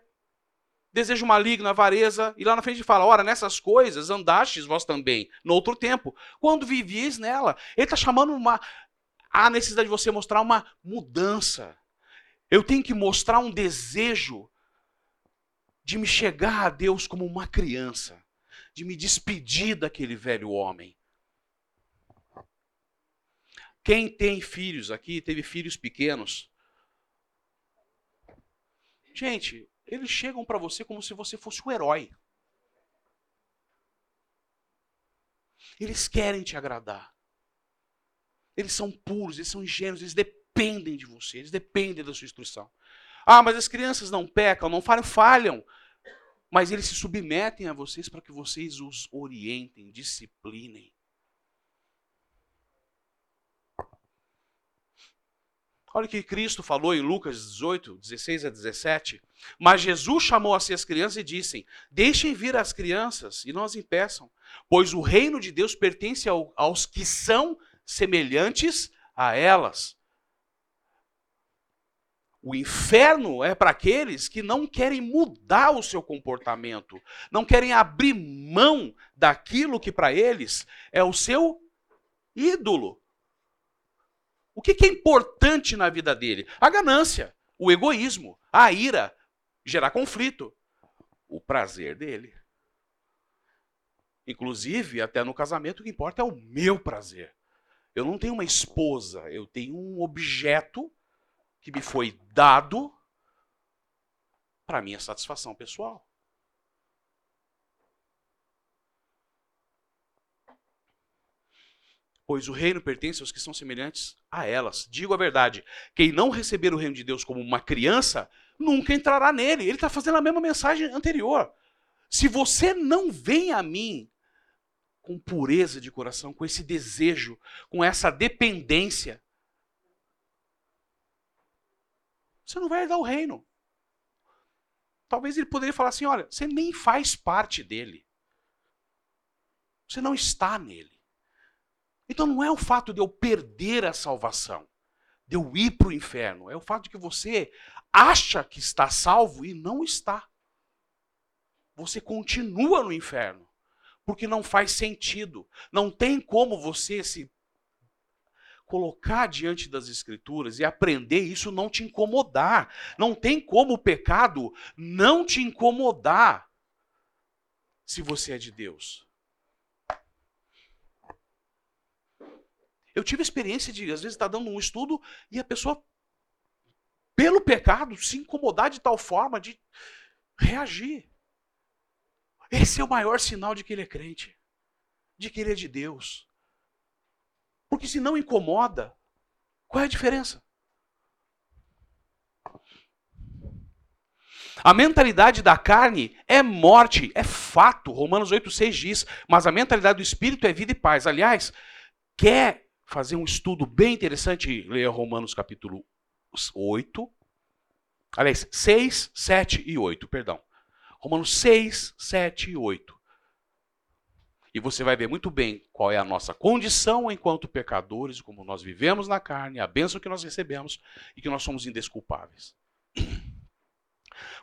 desejo maligno, avareza. E lá na frente fala: ora, nessas coisas andastes vós também, no outro tempo, quando vivies nela. Ele está chamando uma, a necessidade de você mostrar uma mudança. Eu tenho que mostrar um desejo de me chegar a Deus como uma criança, de me despedir daquele velho homem. Quem tem filhos aqui, teve filhos pequenos. Gente, eles chegam para você como se você fosse o herói. Eles querem te agradar. Eles são puros, eles são ingênuos, eles dependem dependem de você, eles dependem da sua instrução. Ah, mas as crianças não pecam, não falham, falham. Mas eles se submetem a vocês para que vocês os orientem, disciplinem. Olha o que Cristo falou em Lucas 18, 16 a 17. Mas Jesus chamou a si as crianças e disse: Deixem vir as crianças e não as impeçam, pois o reino de Deus pertence ao, aos que são semelhantes a elas. O inferno é para aqueles que não querem mudar o seu comportamento, não querem abrir mão daquilo que para eles é o seu ídolo. O que, que é importante na vida dele? A ganância, o egoísmo, a ira, gerar conflito, o prazer dele. Inclusive, até no casamento, o que importa é o meu prazer. Eu não tenho uma esposa, eu tenho um objeto que me foi dado para minha satisfação pessoal. Pois o reino pertence aos que são semelhantes a elas. Digo a verdade: quem não receber o reino de Deus como uma criança, nunca entrará nele. Ele está fazendo a mesma mensagem anterior. Se você não vem a mim com pureza de coração, com esse desejo, com essa dependência, você não vai herdar o reino. Talvez ele poderia falar assim: olha, você nem faz parte dele. Você não está nele. Então não é o fato de eu perder a salvação, de eu ir para o inferno. É o fato de que você acha que está salvo e não está. Você continua no inferno. Porque não faz sentido. Não tem como você se colocar diante das escrituras e aprender isso não te incomodar. Não tem como o pecado não te incomodar se você é de Deus. Eu tive experiência de, às vezes, estar dando um estudo e a pessoa, pelo pecado, se incomodar de tal forma de reagir. Esse é o maior sinal de que ele é crente, de que ele é de Deus. Porque se não incomoda, qual é a diferença? A mentalidade da carne é morte, é fato. Romanos 8,6 diz, mas a mentalidade do espírito é vida e paz. Aliás, quer fazer um estudo bem interessante, leia Romanos capítulo 8. Aliás, 6, 7 e 8, perdão. Romanos 6, 7 e 8. E você vai ver muito bem qual é a nossa condição enquanto pecadores, como nós vivemos na carne, a bênção que nós recebemos e que nós somos indesculpáveis.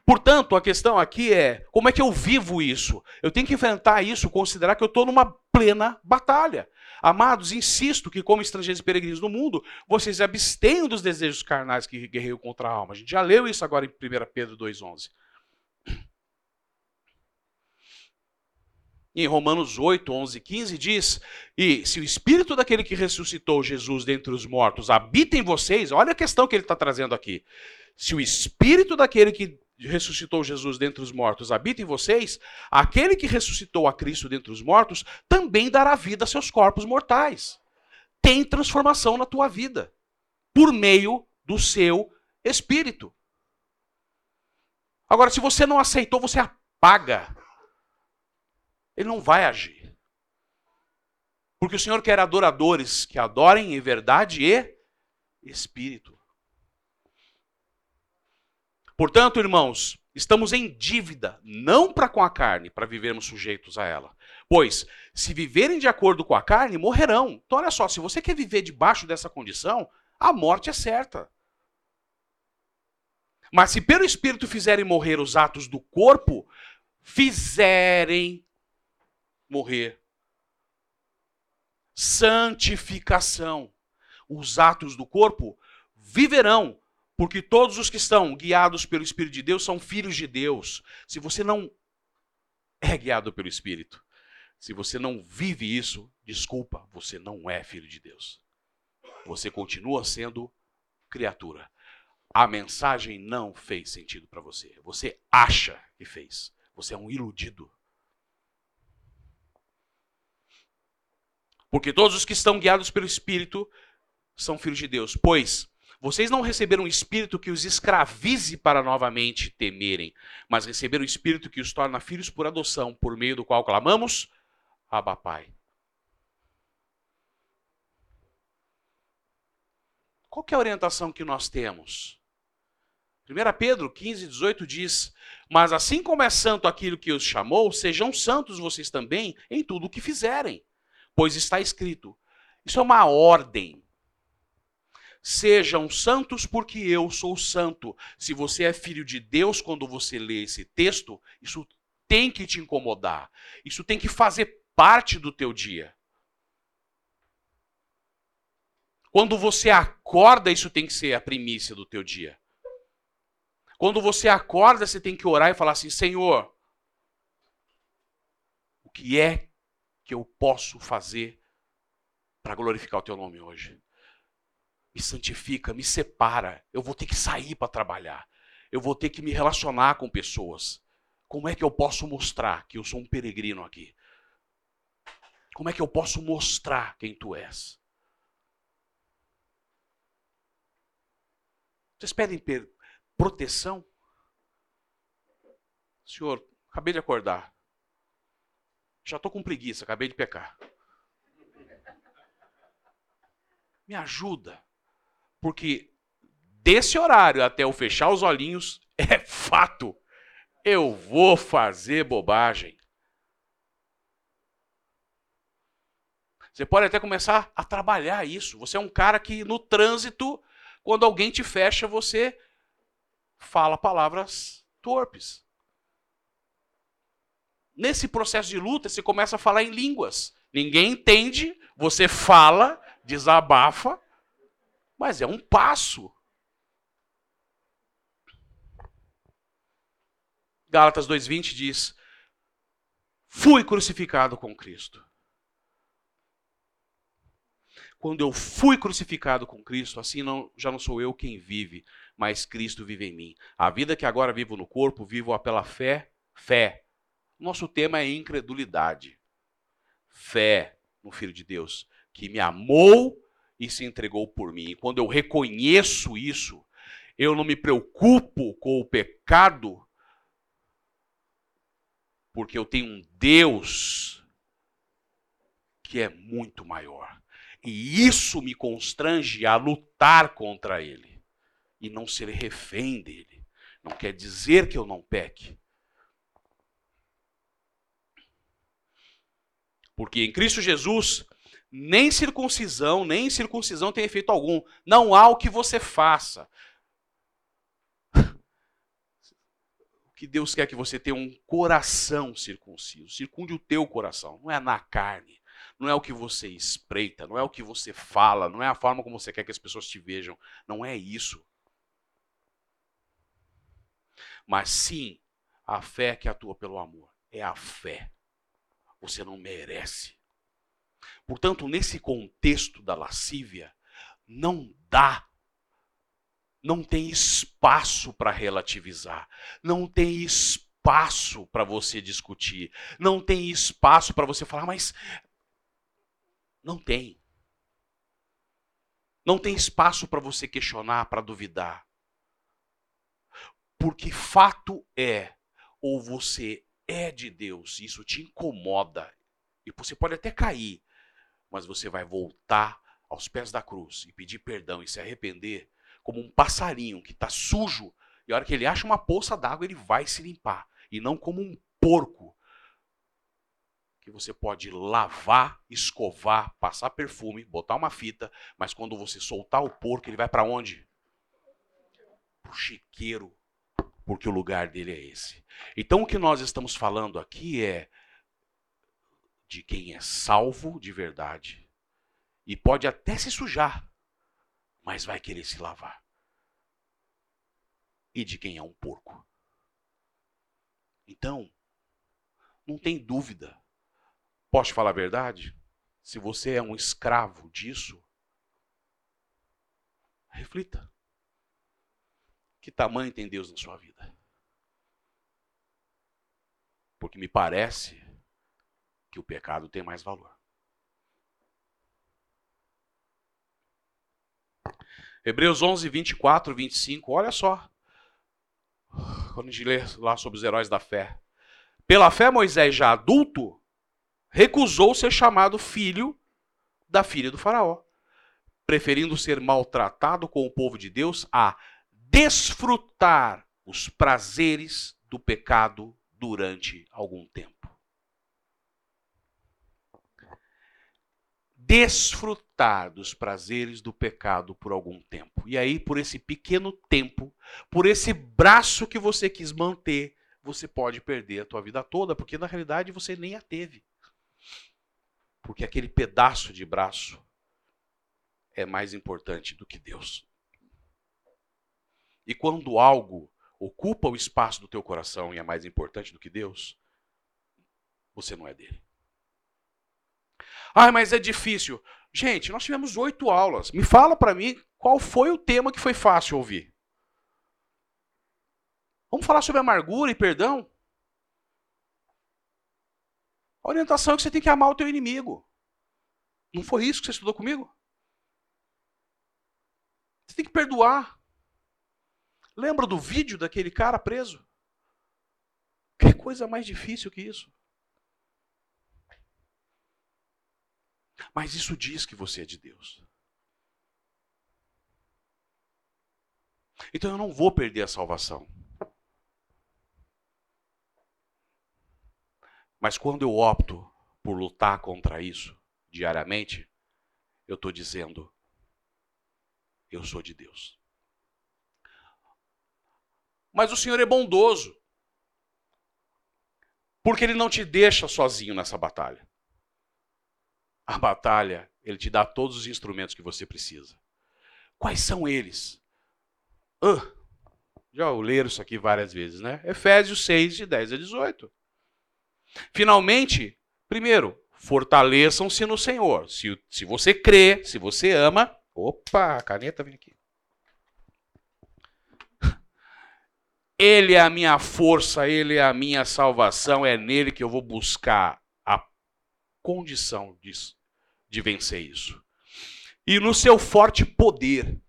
Portanto, a questão aqui é: como é que eu vivo isso? Eu tenho que enfrentar isso, considerar que eu estou numa plena batalha. Amados, insisto que, como estrangeiros e peregrinos no mundo, vocês abstenham dos desejos carnais que guerreiam contra a alma. A gente já leu isso agora em 1 Pedro 2,11. Em Romanos 8, 11 15 diz: E se o espírito daquele que ressuscitou Jesus dentre os mortos habita em vocês, olha a questão que ele está trazendo aqui. Se o espírito daquele que ressuscitou Jesus dentre os mortos habita em vocês, aquele que ressuscitou a Cristo dentre os mortos também dará vida a seus corpos mortais. Tem transformação na tua vida por meio do seu espírito. Agora, se você não aceitou, você apaga ele não vai agir. Porque o Senhor quer adoradores que adorem em verdade e espírito. Portanto, irmãos, estamos em dívida, não para com a carne, para vivermos sujeitos a ela. Pois, se viverem de acordo com a carne, morrerão. Então, olha só, se você quer viver debaixo dessa condição, a morte é certa. Mas se pelo Espírito fizerem morrer os atos do corpo, fizerem morrer. Santificação. Os atos do corpo viverão, porque todos os que estão guiados pelo Espírito de Deus são filhos de Deus. Se você não é guiado pelo Espírito, se você não vive isso, desculpa, você não é filho de Deus. Você continua sendo criatura. A mensagem não fez sentido para você. Você acha que fez. Você é um iludido. Porque todos os que estão guiados pelo Espírito são filhos de Deus. Pois Vocês não receberam um espírito que os escravize para novamente temerem, mas receberam um espírito que os torna filhos por adoção, por meio do qual clamamos: Abba, Pai. Qual é a orientação que nós temos? 1 Pedro 15, 18 diz: Mas assim como é santo aquilo que os chamou, sejam santos vocês também em tudo o que fizerem. Pois está escrito: Isso é uma ordem Sejam santos porque eu sou santo. Se você é filho de Deus quando você lê esse texto, isso tem que te incomodar. Isso tem que fazer parte do teu dia. Quando você acorda, isso tem que ser a primícia do teu dia. Quando você acorda, você tem que orar e falar assim: Senhor, o que é que eu posso fazer para glorificar o teu nome hoje? me santifica, me separa. Eu vou ter que sair para trabalhar. Eu vou ter que me relacionar com pessoas. Como é que eu posso mostrar que eu sou um peregrino aqui? Como é que eu posso mostrar quem tu és? Vocês pedem proteção? Senhor, acabei de acordar. Já estou com preguiça, acabei de pecar. Me ajuda. Porque desse horário até eu fechar os olhinhos, é fato. Eu vou fazer bobagem. Você pode até começar a trabalhar isso. Você é um cara que no trânsito, quando alguém te fecha, você fala palavras torpes. Nesse processo de luta, você começa a falar em línguas. Ninguém entende, você fala, desabafa, mas é um passo. Gálatas 2:20 diz: Fui crucificado com Cristo. Quando eu fui crucificado com Cristo, assim não, já não sou eu quem vive, mas Cristo vive em mim. A vida que agora vivo no corpo, vivo-a pela fé, fé. Nosso tema é incredulidade. Fé no Filho de Deus, que me amou e se entregou por mim. E quando eu reconheço isso, eu não me preocupo com o pecado, porque eu tenho um Deus que é muito maior. E isso me constrange a lutar contra ele e não ser refém dele. Não quer dizer que eu não peque. Porque em Cristo Jesus nem circuncisão, nem circuncisão tem efeito algum. Não há o que você faça. O que Deus quer que você tenha um coração circunciso. Circunde o teu coração. Não é na carne. Não é o que você espreita. Não é o que você fala. Não é a forma como você quer que as pessoas te vejam. Não é isso. Mas sim, a fé que atua pelo amor. É a fé. Você não merece. Portanto, nesse contexto da lascívia, não dá, não tem espaço para relativizar, não tem espaço para você discutir, não tem espaço para você falar, mas não tem. Não tem espaço para você questionar, para duvidar. Porque fato é, ou você é de Deus, isso te incomoda, e você pode até cair, mas você vai voltar aos pés da cruz e pedir perdão e se arrepender, como um passarinho que está sujo, e a hora que ele acha uma poça d'água, ele vai se limpar, e não como um porco que você pode lavar, escovar, passar perfume, botar uma fita, mas quando você soltar o porco, ele vai para onde? Para o chiqueiro, porque o lugar dele é esse. Então o que nós estamos falando aqui é de quem é salvo de verdade e pode até se sujar, mas vai querer se lavar. E de quem é um porco. Então, não tem dúvida. Posso falar a verdade? Se você é um escravo disso, reflita. Que tamanho tem Deus na sua vida? Porque me parece que o pecado tem mais valor. Hebreus 11, 24, 25, olha só. Quando a gente lê lá sobre os heróis da fé. Pela fé, Moisés, já adulto, recusou ser chamado filho da filha do Faraó, preferindo ser maltratado com o povo de Deus a desfrutar os prazeres do pecado durante algum tempo. Desfrutar dos prazeres do pecado por algum tempo. E aí, por esse pequeno tempo, por esse braço que você quis manter, você pode perder a tua vida toda, porque na realidade você nem a teve. Porque aquele pedaço de braço é mais importante do que Deus. E quando algo ocupa o espaço do teu coração e é mais importante do que Deus, você não é dele. Ah, mas é difícil. Gente, nós tivemos oito aulas. Me fala para mim qual foi o tema que foi fácil ouvir. Vamos falar sobre amargura e perdão? A orientação é que você tem que amar o teu inimigo. Não foi isso que você estudou comigo? Você tem que perdoar. Lembra do vídeo daquele cara preso? Que coisa mais difícil que isso? Mas isso diz que você é de Deus. Então eu não vou perder a salvação. Mas quando eu opto por lutar contra isso diariamente, eu estou dizendo: eu sou de Deus. Mas o Senhor é bondoso, porque Ele não te deixa sozinho nessa batalha. A batalha, Ele te dá todos os instrumentos que você precisa. Quais são eles? Uh, já leram isso aqui várias vezes, né? Efésios 6, de 10 a 18. Finalmente, primeiro, fortaleçam-se no Senhor. Se, se você crê, se você ama. Opa, a caneta vem aqui. Ele é a minha força, ele é a minha salvação, é nele que eu vou buscar a condição de vencer isso. E no seu forte poder.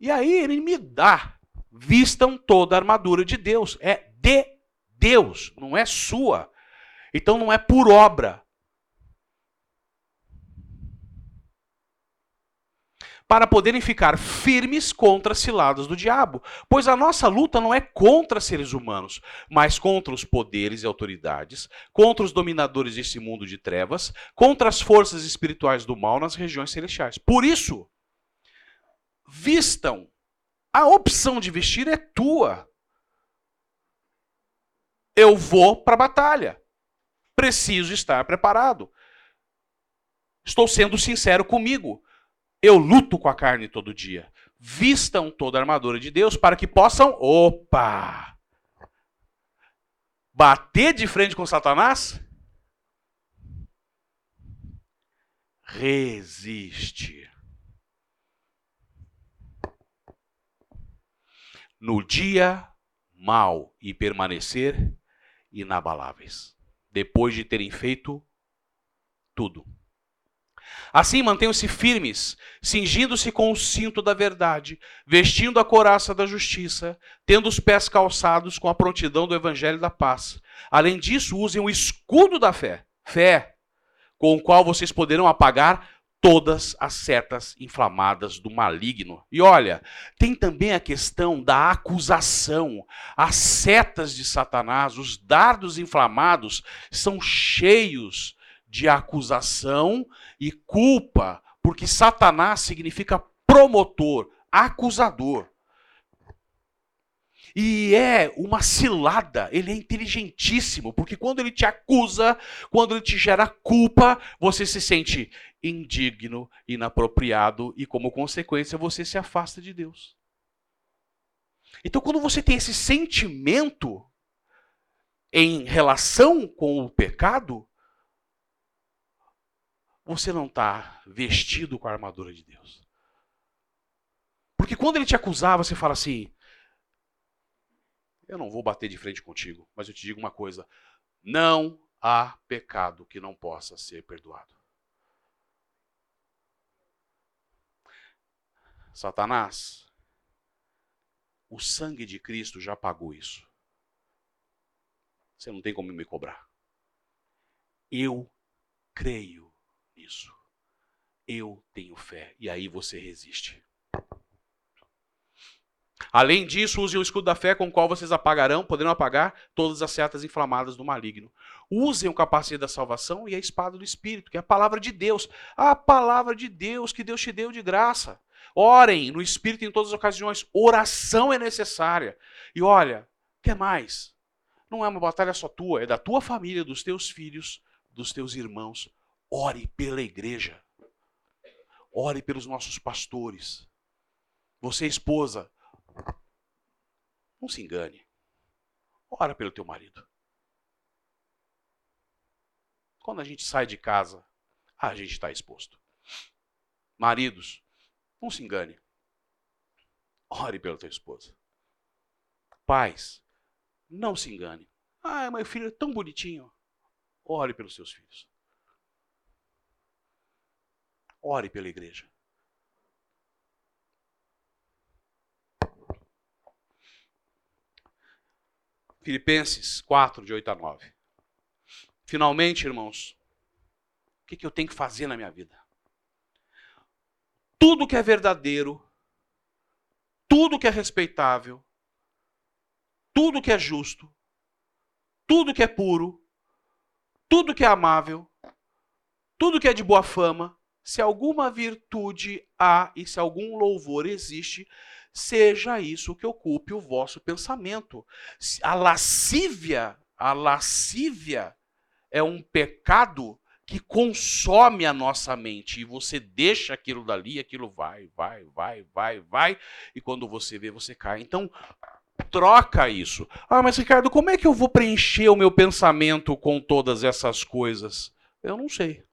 E aí ele me dá. Vistam toda a armadura de Deus. É de Deus, não é sua. Então não é por obra. Para poderem ficar firmes contra as ciladas do diabo. Pois a nossa luta não é contra seres humanos, mas contra os poderes e autoridades, contra os dominadores desse mundo de trevas, contra as forças espirituais do mal nas regiões celestiais. Por isso, vistam. A opção de vestir é tua. Eu vou para a batalha preciso estar preparado. Estou sendo sincero comigo. Eu luto com a carne todo dia. Vistam toda a armadura de Deus para que possam, opa, bater de frente com Satanás? Resiste. No dia mal e permanecer inabaláveis depois de terem feito tudo. Assim mantenham-se firmes, cingindo-se com o cinto da verdade, vestindo a coraça da justiça, tendo os pés calçados com a prontidão do evangelho da paz. Além disso, usem o escudo da fé, fé, com o qual vocês poderão apagar todas as setas inflamadas do maligno. E olha, tem também a questão da acusação. As setas de Satanás, os dardos inflamados, são cheios de acusação e culpa, porque Satanás significa promotor, acusador. E é uma cilada, ele é inteligentíssimo, porque quando ele te acusa, quando ele te gera culpa, você se sente indigno, inapropriado e, como consequência, você se afasta de Deus. Então, quando você tem esse sentimento em relação com o pecado, você não está vestido com a armadura de Deus. Porque quando ele te acusar, você fala assim: eu não vou bater de frente contigo, mas eu te digo uma coisa: não há pecado que não possa ser perdoado. Satanás, o sangue de Cristo já pagou isso. Você não tem como me cobrar. Eu creio nisso. Eu tenho fé. E aí você resiste. Além disso, use o escudo da fé com o qual vocês apagarão, poderão apagar todas as setas inflamadas do maligno. Usem o capacete da salvação e a espada do Espírito, que é a palavra de Deus. A palavra de Deus que Deus te deu de graça. Orem no Espírito em todas as ocasiões. Oração é necessária. E olha, o que mais? Não é uma batalha só tua, é da tua família, dos teus filhos, dos teus irmãos. Ore pela igreja. Ore pelos nossos pastores. Você, esposa, não se engane. Ora pelo teu marido. Quando a gente sai de casa, a gente está exposto. Maridos, não se engane. Ore pela tua esposa. Pais, não se engane. Ah, meu filho é tão bonitinho. Ore pelos seus filhos. Ore pela igreja. Filipenses 4, de 8 a 9. Finalmente, irmãos, o que, que eu tenho que fazer na minha vida? Tudo que é verdadeiro, tudo que é respeitável, tudo que é justo, tudo que é puro, tudo que é amável, tudo que é de boa fama, se alguma virtude há e se algum louvor existe, seja isso que ocupe o vosso pensamento. A lascívia, a lascívia é um pecado que consome a nossa mente e você deixa aquilo dali, aquilo vai, vai, vai, vai, vai, e quando você vê, você cai. Então, troca isso. Ah, mas Ricardo, como é que eu vou preencher o meu pensamento com todas essas coisas? Eu não sei.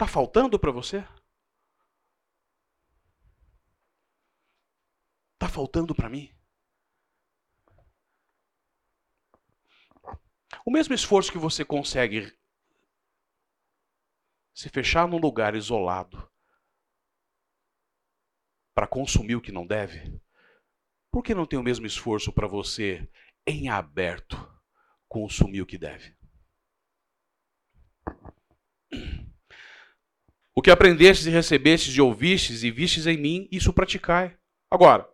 Está faltando para você? Está faltando para mim? O mesmo esforço que você consegue se fechar num lugar isolado para consumir o que não deve, por que não tem o mesmo esforço para você, em aberto, consumir o que deve? O que aprendestes e recebestes e ouvistes e vistes em mim, isso praticai. Agora,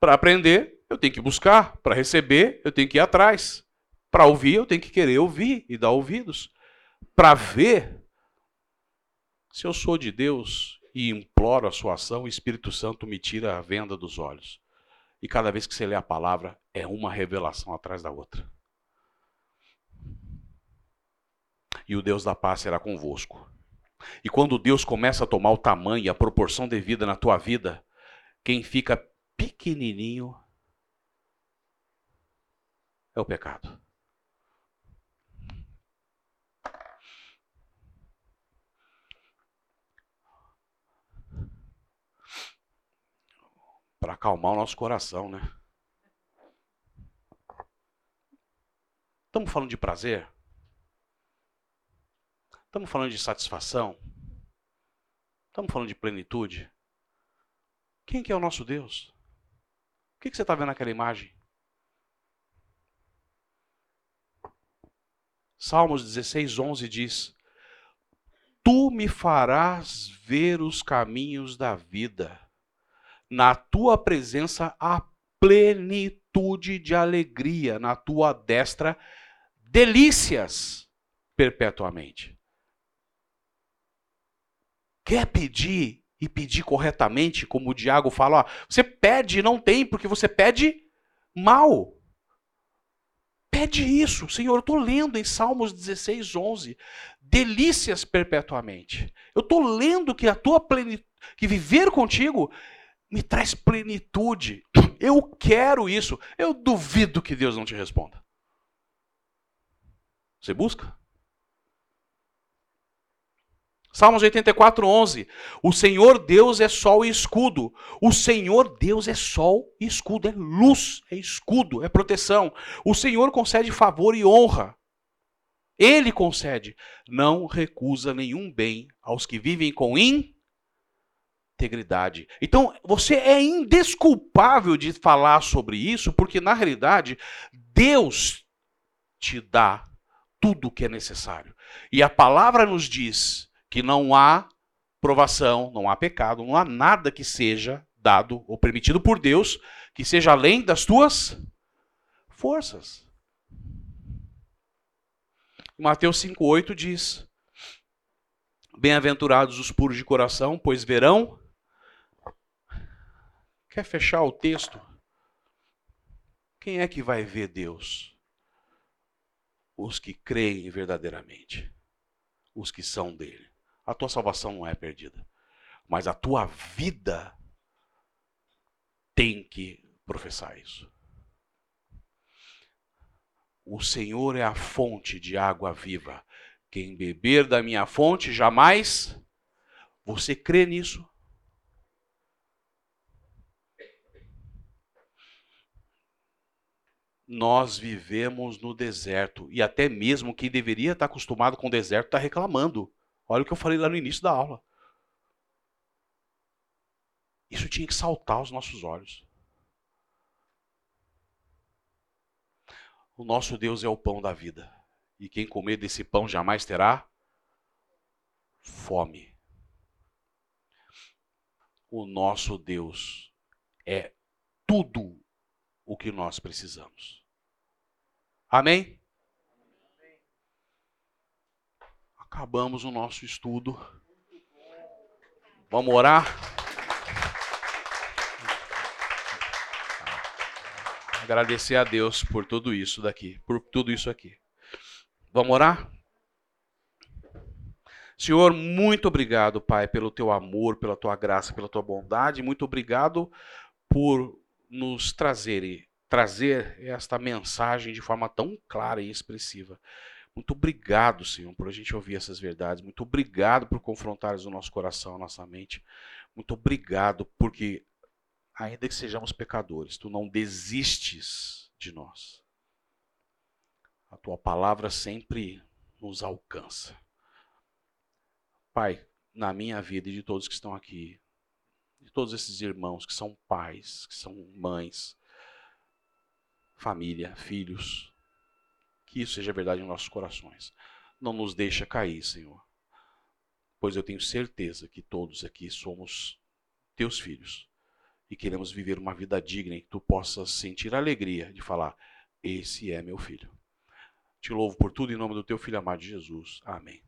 para aprender, eu tenho que buscar. Para receber, eu tenho que ir atrás. Para ouvir, eu tenho que querer ouvir e dar ouvidos. Para ver, se eu sou de Deus e imploro a sua ação, o Espírito Santo me tira a venda dos olhos. E cada vez que você lê a palavra, é uma revelação atrás da outra. E o Deus da paz será convosco. E quando Deus começa a tomar o tamanho e a proporção devida na tua vida, quem fica pequenininho é o pecado. Para acalmar o nosso coração, né? Estamos falando de prazer? Estamos falando de satisfação? Estamos falando de plenitude? Quem que é o nosso Deus? O que, que você está vendo naquela imagem? Salmos 16, 11 diz: Tu me farás ver os caminhos da vida, na tua presença há plenitude de alegria, na tua destra delícias perpetuamente. Quer pedir e pedir corretamente, como o Diago fala, ó, você pede e não tem, porque você pede mal. Pede isso, Senhor. Eu estou lendo em Salmos 16, 11. Delícias perpetuamente. Eu estou lendo que a tua plenitude, que viver contigo me traz plenitude. Eu quero isso. Eu duvido que Deus não te responda. Você busca? Salmos 84, 11. O Senhor Deus é sol e escudo. O Senhor Deus é sol e escudo. É luz, é escudo, é proteção. O Senhor concede favor e honra. Ele concede. Não recusa nenhum bem aos que vivem com integridade. Então, você é indesculpável de falar sobre isso, porque na realidade, Deus te dá tudo o que é necessário. E a palavra nos diz que não há provação, não há pecado, não há nada que seja dado ou permitido por Deus que seja além das tuas forças. Mateus 5,8 diz: Bem-aventurados os puros de coração, pois verão. Quer fechar o texto? Quem é que vai ver Deus? Os que creem verdadeiramente, os que são dele. A tua salvação não é perdida, mas a tua vida tem que professar isso. O Senhor é a fonte de água viva. Quem beber da minha fonte jamais. Você crê nisso? Nós vivemos no deserto e até mesmo quem deveria estar acostumado com o deserto está reclamando. Olha o que eu falei lá no início da aula. Isso tinha que saltar aos nossos olhos. O nosso Deus é o pão da vida. E quem comer desse pão jamais terá fome. O nosso Deus é tudo o que nós precisamos. Amém? Acabamos o nosso estudo. Vamos orar? Agradecer a Deus por tudo isso daqui, por tudo isso aqui. Vamos orar? Senhor, muito obrigado, Pai, pelo teu amor, pela tua graça, pela tua bondade. Muito obrigado por nos trazer, trazer esta mensagem de forma tão clara e expressiva. Muito obrigado, Senhor, por a gente ouvir essas verdades. Muito obrigado por confrontares o nosso coração, a nossa mente. Muito obrigado porque ainda que sejamos pecadores, tu não desistes de nós. A tua palavra sempre nos alcança. Pai, na minha vida e de todos que estão aqui, de todos esses irmãos que são pais, que são mães, família, filhos, que isso seja verdade em nossos corações. Não nos deixa cair, Senhor, pois eu tenho certeza que todos aqui somos teus filhos e queremos viver uma vida digna em que tu possas sentir a alegria de falar: Esse é meu filho. Te louvo por tudo em nome do teu filho amado Jesus. Amém.